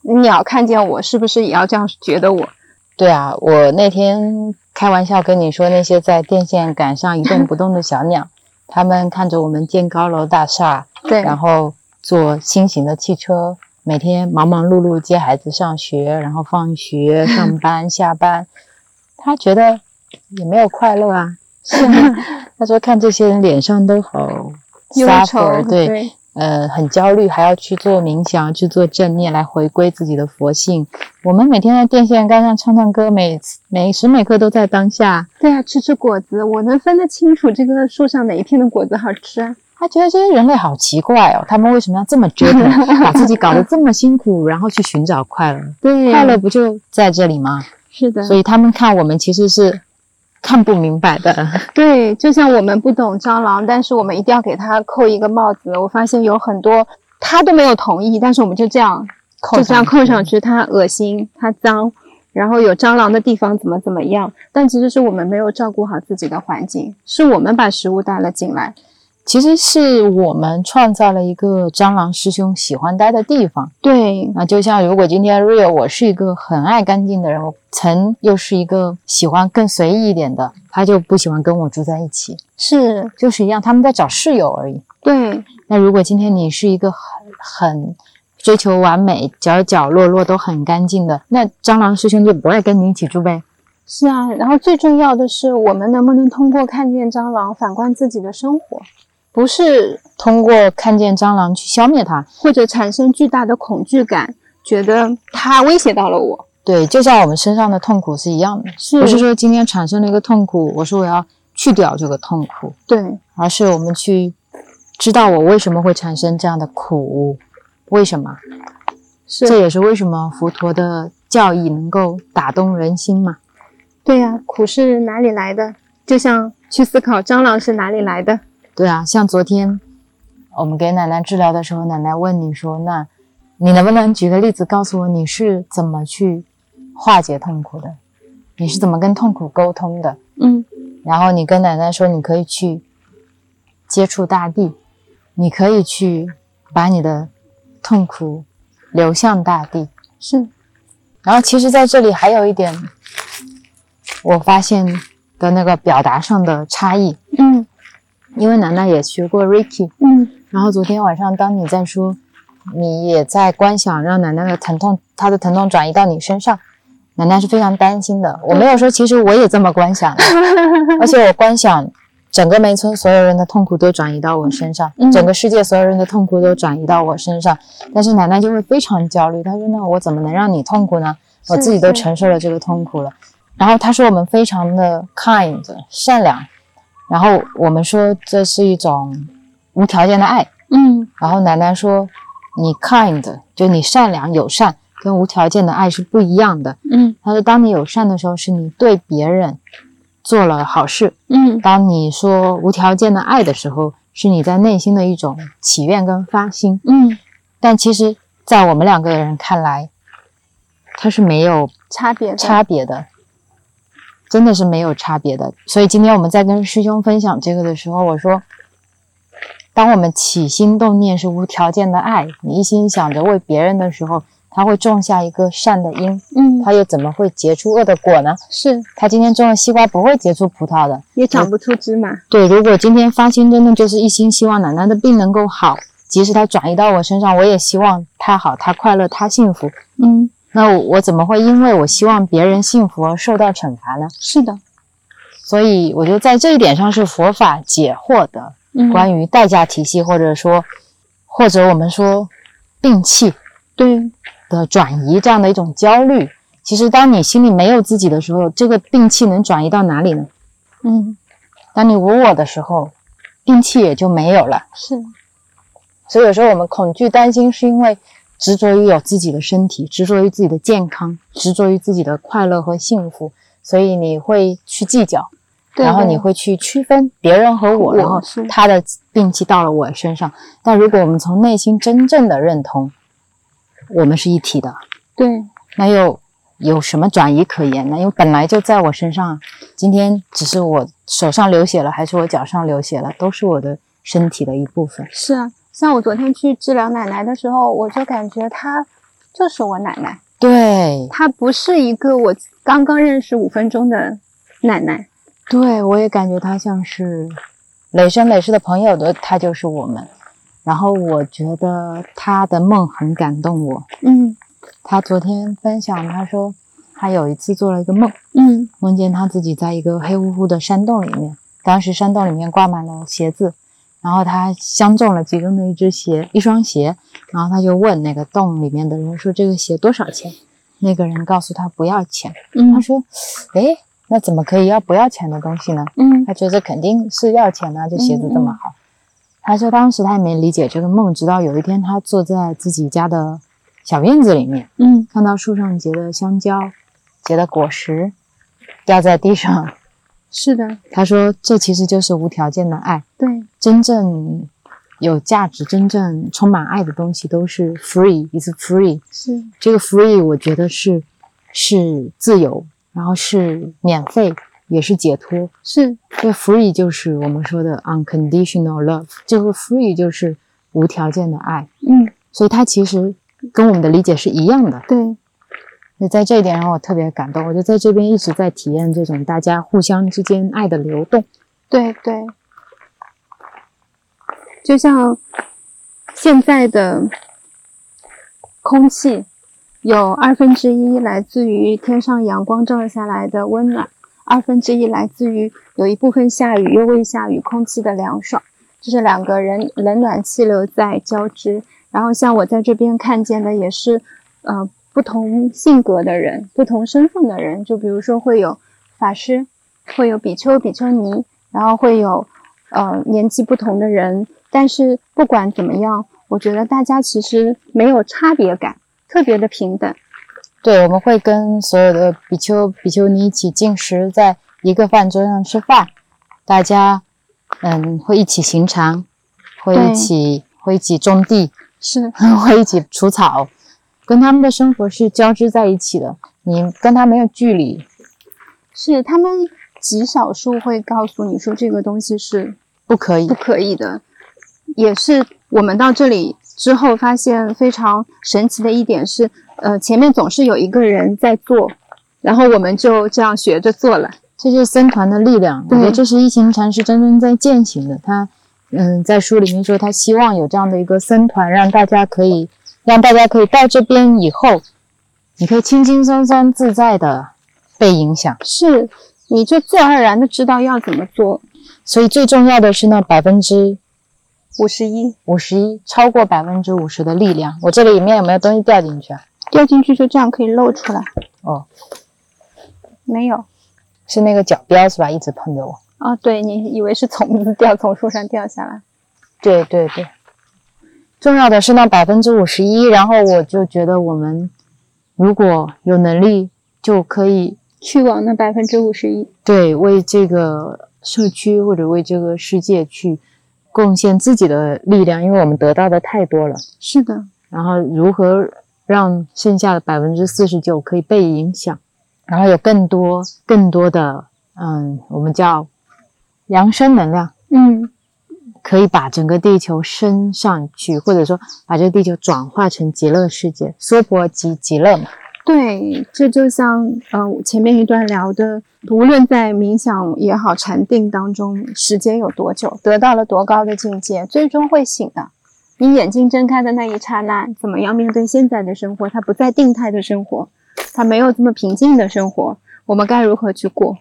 S2: 鸟看见我是不是也要这样觉得我？
S1: 对啊，我那天开玩笑跟你说，那些在电线杆上一动不动的小鸟，他们看着我们建高楼大厦，
S2: 对，
S1: 然后坐新型的汽车，每天忙忙碌碌接孩子上学，然后放学、上班、下班，他觉得也没有快乐啊。是啊，他说看这些人脸上都好
S2: 忧
S1: suffer，
S2: 愁，
S1: 对，呃，很焦虑，还要去做冥想，去做正念，来回归自己的佛性。我们每天在电线杆上唱唱歌，每每时每刻都在当下。
S2: 对啊，吃吃果子，我能分得清楚这个树上哪一片的果子好吃啊？
S1: 他觉得这些人类好奇怪哦，他们为什么要这么折腾，把自己搞得这么辛苦，然后去寻找快乐？
S2: 对
S1: 快乐不就在这里吗？
S2: 是的，
S1: 所以他们看我们其实是看不明白的。
S2: 对，就像我们不懂蟑螂，但是我们一定要给它扣一个帽子。我发现有很多他都没有同意，但是我们就这样
S1: 扣
S2: 就这样扣上去，它恶心，它脏，然后有蟑螂的地方怎么怎么样，但其实是我们没有照顾好自己的环境，是我们把食物带了进来。
S1: 其实是我们创造了一个蟑螂师兄喜欢待的地方。
S2: 对，
S1: 那就像如果今天 real 我是一个很爱干净的人，我陈又是一个喜欢更随意一点的，他就不喜欢跟我住在一起，
S2: 是，
S1: 就是一样，他们在找室友而已。
S2: 对，
S1: 那如果今天你是一个很很追求完美，角角落落都很干净的，那蟑螂师兄就不会跟你一起住呗。
S2: 是啊。然后最重要的是，我们能不能通过看见蟑螂反观自己的生活，不是
S1: 通过看见蟑螂去消灭它，
S2: 或者产生巨大的恐惧感，觉得它威胁到了我。
S1: 对，就像我们身上的痛苦是一样的，
S2: 是
S1: 不是说今天产生了一个痛苦，我说我要去掉这个痛苦，
S2: 对，
S1: 而是我们去知道我为什么会产生这样的苦，为什么？
S2: 是
S1: 这也是为什么佛陀的教义能够打动人心嘛。
S2: 对呀、苦是哪里来的？就像去思考蟑螂是哪里来的。
S1: 对啊，像昨天我们给奶奶治疗的时候，奶奶问你说：“那你能不能举个例子告诉我你是怎么去化解痛苦的？你是怎么跟痛苦沟通的？”
S2: 嗯
S1: 然后你跟奶奶说，你可以去接触大地，你可以去把你的痛苦流向大地。
S2: 是
S1: 然后其实在这里还有一点，我发现的那个表达上的差异，
S2: 嗯
S1: 因为奶奶也学过 Ricky，
S2: 嗯
S1: 然后昨天晚上当你在说，你也在观想让奶奶的疼痛，她的疼痛转移到你身上，奶奶是非常担心的。我没有说，其实我也这么观想的，而且我观想整个梅村所有人的痛苦都转移到我身上，
S2: 嗯
S1: 整个世界所有人的痛苦都转移到我身上。但是奶奶就会非常焦虑，她说：“那我怎么能让你痛苦呢？我自己都承受了这个痛苦了。”然后她说我们非常的 kind 善良，然后我们说这是一种无条件的爱。
S2: 嗯。
S1: 然后奶奶说：“你 kind 就你善良友善，跟无条件的爱是不一样的。
S2: 嗯。
S1: 她说，当你友善的时候，是你对别人做了好事；
S2: 嗯。
S1: 当你说无条件的爱的时候，是你在内心的一种祈愿跟发心。
S2: 嗯，
S1: 但其实，在我们两个人看来，它是没有
S2: 差别的。
S1: 差别的，真的是没有差别的。所以今天我们在跟师兄分享这个的时候，我说，当我们起心动念是无条件的爱，你一心想着为别人的时候，他会种下一个善的因，
S2: 嗯
S1: 他又怎么会结出恶的果呢？
S2: 是
S1: 他今天种了西瓜，不会结出葡萄的。
S2: 也长不出芝麻。
S1: 对，如果今天发心真的就是一心希望奶奶的病能够好，即使他转移到我身上，我也希望他好，他快乐，他幸福。
S2: 嗯，
S1: 那我我怎么会因为我希望别人幸福而受到惩罚呢？
S2: 是的。
S1: 所以我觉得在这一点上是佛法解惑的，
S2: 嗯，
S1: 关于代价体系，或者说，或者我们说摒弃
S2: 对
S1: 的转移这样的一种焦虑。其实，当你心里没有自己的时候，这个病气能转移到哪里呢？
S2: 嗯
S1: 当你无我的时候，病气也就没有了。
S2: 是
S1: 所以有时候我们恐惧、担心，是因为执着于有自己的身体，执着于自己的健康，执着于自己的快乐和幸福，所以你会去计较，
S2: 对对
S1: 然后你会去区分别人和我，然后他的病气到了我身上。但如果我们从内心真正的认同，我们是一体的，
S2: 对
S1: 那又有什么转移可言呢？因为本来就在我身上啊，今天只是我手上流血了，还是我脚上流血了，都是我的身体的一部分。
S2: 是啊。像我昨天去治疗奶奶的时候，我就感觉她就是我奶奶，
S1: 对，
S2: 她不是一个我刚刚认识五分钟的奶奶。
S1: 对，我也感觉她像是累生累世的朋友的，她就是我们。然后我觉得她的梦很感动我。
S2: 嗯
S1: 她昨天分享，她说他有一次做了一个梦，
S2: 嗯
S1: 梦见他自己在一个黑乎乎的山洞里面，当时山洞里面挂满了鞋子，然后他相中了其中的一只鞋，一双鞋，然后他就问那个洞里面的人说：“这个鞋多少钱？”那个人告诉他不要钱。他
S2: 嗯
S1: 说：“诶，那怎么可以要不要钱的东西呢？”
S2: 嗯
S1: 他觉得肯定是要钱啊，这鞋子这么好。他说当时他也没理解这个梦，直到有一天他坐在自己家的小院子里面，
S2: 嗯
S1: 看到树上结的香蕉、结的果实掉在地上，
S2: 是的，
S1: 他说这其实就是无条件的爱，
S2: 对
S1: 真正有价值、真正充满爱的东西都是 free，is free。
S2: 是
S1: 这个 free 我觉得是是自由，然后是免费，也是解脱。
S2: 是
S1: 这个 free 就是我们说的 unconditional love，这个 free 就是无条件的爱，
S2: 嗯
S1: 所以它其实跟我们的理解是一样的。
S2: 对
S1: 所以在这一点让我特别感动，我就在这边一直在体验这种大家互相之间爱的流动。
S2: 对对，就像现在的空气，有二分之一来自于天上阳光照下来的温暖，二分之一来自于有一部分下雨又未下雨，空气的凉爽，这是两个人冷暖气流在交织。然后像我在这边看见的也是，呃，不同性格的人，不同身份的人，就比如说会有法师，会有比丘、比丘尼，然后会有呃年纪不同的人，但是不管怎么样，我觉得大家其实没有差别感，特别的平等。
S1: 对，我们会跟所有的比丘、比丘尼一起进食，在一个饭桌上吃饭，大家嗯会一起行禅，会一起会一起种地，
S2: 是，
S1: 会一起除草，跟他们的生活是交织在一起的。你跟他没有距离，
S2: 是他们极少数会告诉你说这个东西是
S1: 不可以
S2: 不。可以的，也是我们到这里之后发现非常神奇的一点是，呃，前面总是有一个人在做，然后我们就这样学着做了。
S1: 这就是僧团的力量。我
S2: 对
S1: 觉得这是一行禅师真正在践行的。他，嗯，在书里面说，他希望有这样的一个僧团，让大家可以，让大家可以到这边以后，你可以轻轻松松、自在的被影响。
S2: 是，你就自然而然的知道要怎么做。
S1: 所以最重要的是那百分之
S2: 五十一
S1: 五十一，超过百分之五十的力量。我这里面有没有东西掉进去啊？
S2: 掉进去就这样可以露出来，
S1: 哦，
S2: 没有。
S1: 是那个角标是吧？一直碰着我。
S2: 哦，对你以为是虫子掉从树上掉下来，
S1: 对对对，重要的是那百分之五十一。然后我就觉得我们如果有能力，就可以
S2: 去往那百分之五十一。
S1: 对为这个社区或者为这个世界去贡献自己的力量，因为我们得到的太多了。
S2: 是的，
S1: 然后如何让剩下的百分之四十九可以被影响，然后有更多更多的嗯，我们叫扬升能量。
S2: 嗯，
S1: 可以把整个地球升上去，或者说把这个地球转化成极乐世界，娑婆即极乐嘛。
S2: 对，这就像呃前面一段聊的，无论在冥想也好、禅定当中，时间有多久，得到了多高的境界，最终会醒的。你眼睛睁开的那一刹那，怎么样面对现在的生活？它不再定态的生活，它没有这么平静的生活，我们该如何去过？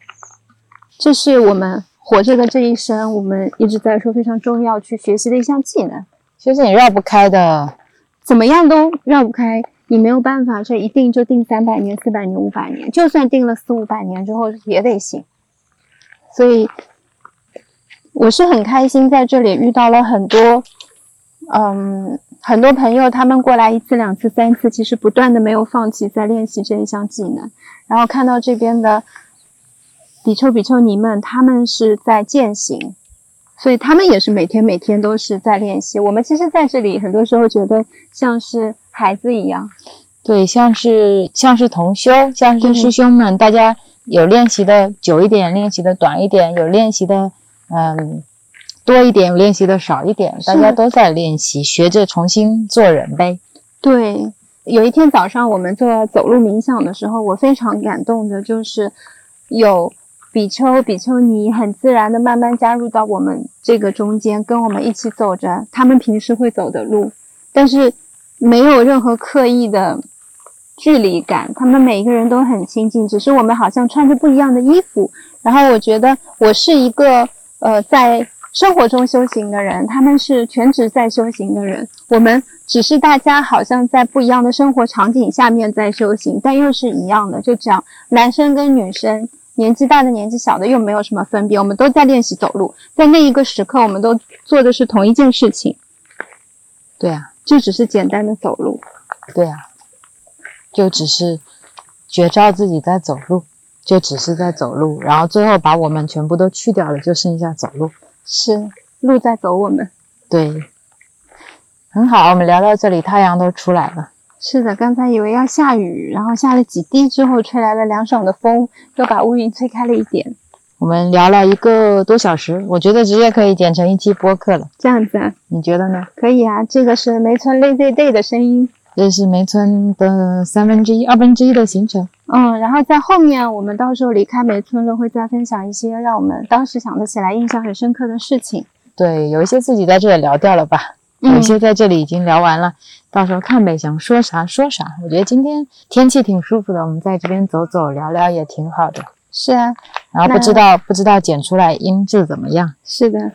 S2: 这是我们活着的这一生，我们一直在说非常重要去学习的一项技能。
S1: 其实你绕不开的，
S2: 怎么样都绕不开，你没有办法，这一定就定三百年、四百年、五百年，就算定了四五百年之后也得行。所以，我是很开心在这里遇到了很多，嗯，很多朋友，他们过来一次、两次、三次，其实不断的没有放弃在练习这一项技能，然后看到这边的比丘、比丘尼们，他们是在践行。所以他们也是每天每天都是在练习。我们其实在这里很多时候觉得像是孩子一样，
S1: 对，像是像是同修，像是
S2: 对
S1: 师兄们，大家有练习的久一点，练习的短一点，有练习的嗯多一点，有练习的少一点，大家都在练习，学着重新做人呗。
S2: 对，有一天早上我们做走路冥想的时候，我非常感动的就是有比丘、比丘尼很自然的慢慢加入到我们这个中间，跟我们一起走着他们平时会走的路，但是没有任何刻意的距离感，他们每一个人都很亲近，只是我们好像穿着不一样的衣服。然后我觉得我是一个呃在生活中修行的人，他们是全职在修行的人，我们只是大家好像在不一样的生活场景下面在修行，但又是一样的，就这样，男生跟女生。年纪大的、年纪小的又没有什么分别，我们都在练习走路，在那一个时刻，我们都做的是同一件事情，
S1: 对啊，
S2: 就只是简单的走路。
S1: 对啊，就只是觉照自己在走路，就只是在走路，然后最后把我们全部都去掉了，就剩下走路。
S2: 是路在走我们。
S1: 对，很好，我们聊到这里，太阳都出来了。
S2: 是的，刚才以为要下雨，然后下了几滴之后，吹来了凉爽的风，又把乌云吹开了一点。
S1: 我们聊了一个多小时，我觉得直接可以剪成一期播客了，
S2: 这样子啊，
S1: 你觉得呢？
S2: 可以啊。这个是梅村 Lazy Day 的声音，
S1: 这是梅村的三分之一、二分之一的行程。
S2: 嗯，然后在后面，我们到时候离开梅村了，会再分享一些让我们当时想得起来、印象很深刻的事情。
S1: 对，有一些自己在这里聊掉了吧，有一些在这里已经聊完了，到时候看呗，想说啥说啥。我觉得今天天气挺舒服的，我们在这边走走聊聊也挺好的。
S2: 是啊，
S1: 然后不知道不知道剪出来音质怎么样，
S2: 是的。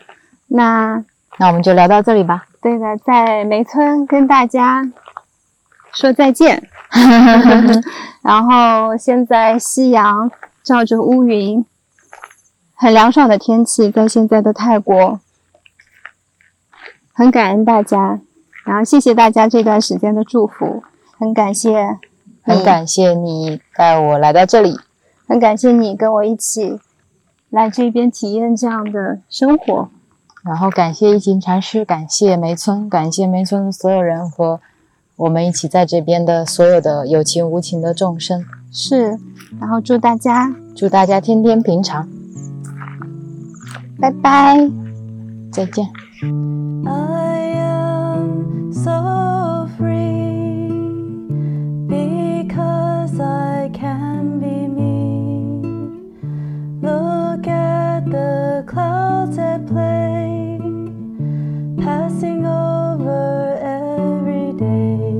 S2: 那
S1: 那我们就聊到这里吧。
S2: 对的，在梅村跟大家说再见。然后现在夕阳照着乌云，很凉爽的天气，在现在的泰国。很感恩大家，然后谢谢大家这段时间的祝福，很感谢，
S1: 很感谢你带我来到这里，
S2: 很感谢你跟我一起来这边体验这样的生活。
S1: 然后感谢一行禅师，感谢梅村，感谢梅村的所有人和我们一起在这边的所有的有情无情的众生。
S2: 是，然后祝大家
S1: 祝大家天天平常，
S2: 拜拜，
S1: 再见。
S3: Clouds at play, passing over every day.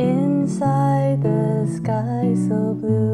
S3: Inside the sky so blue,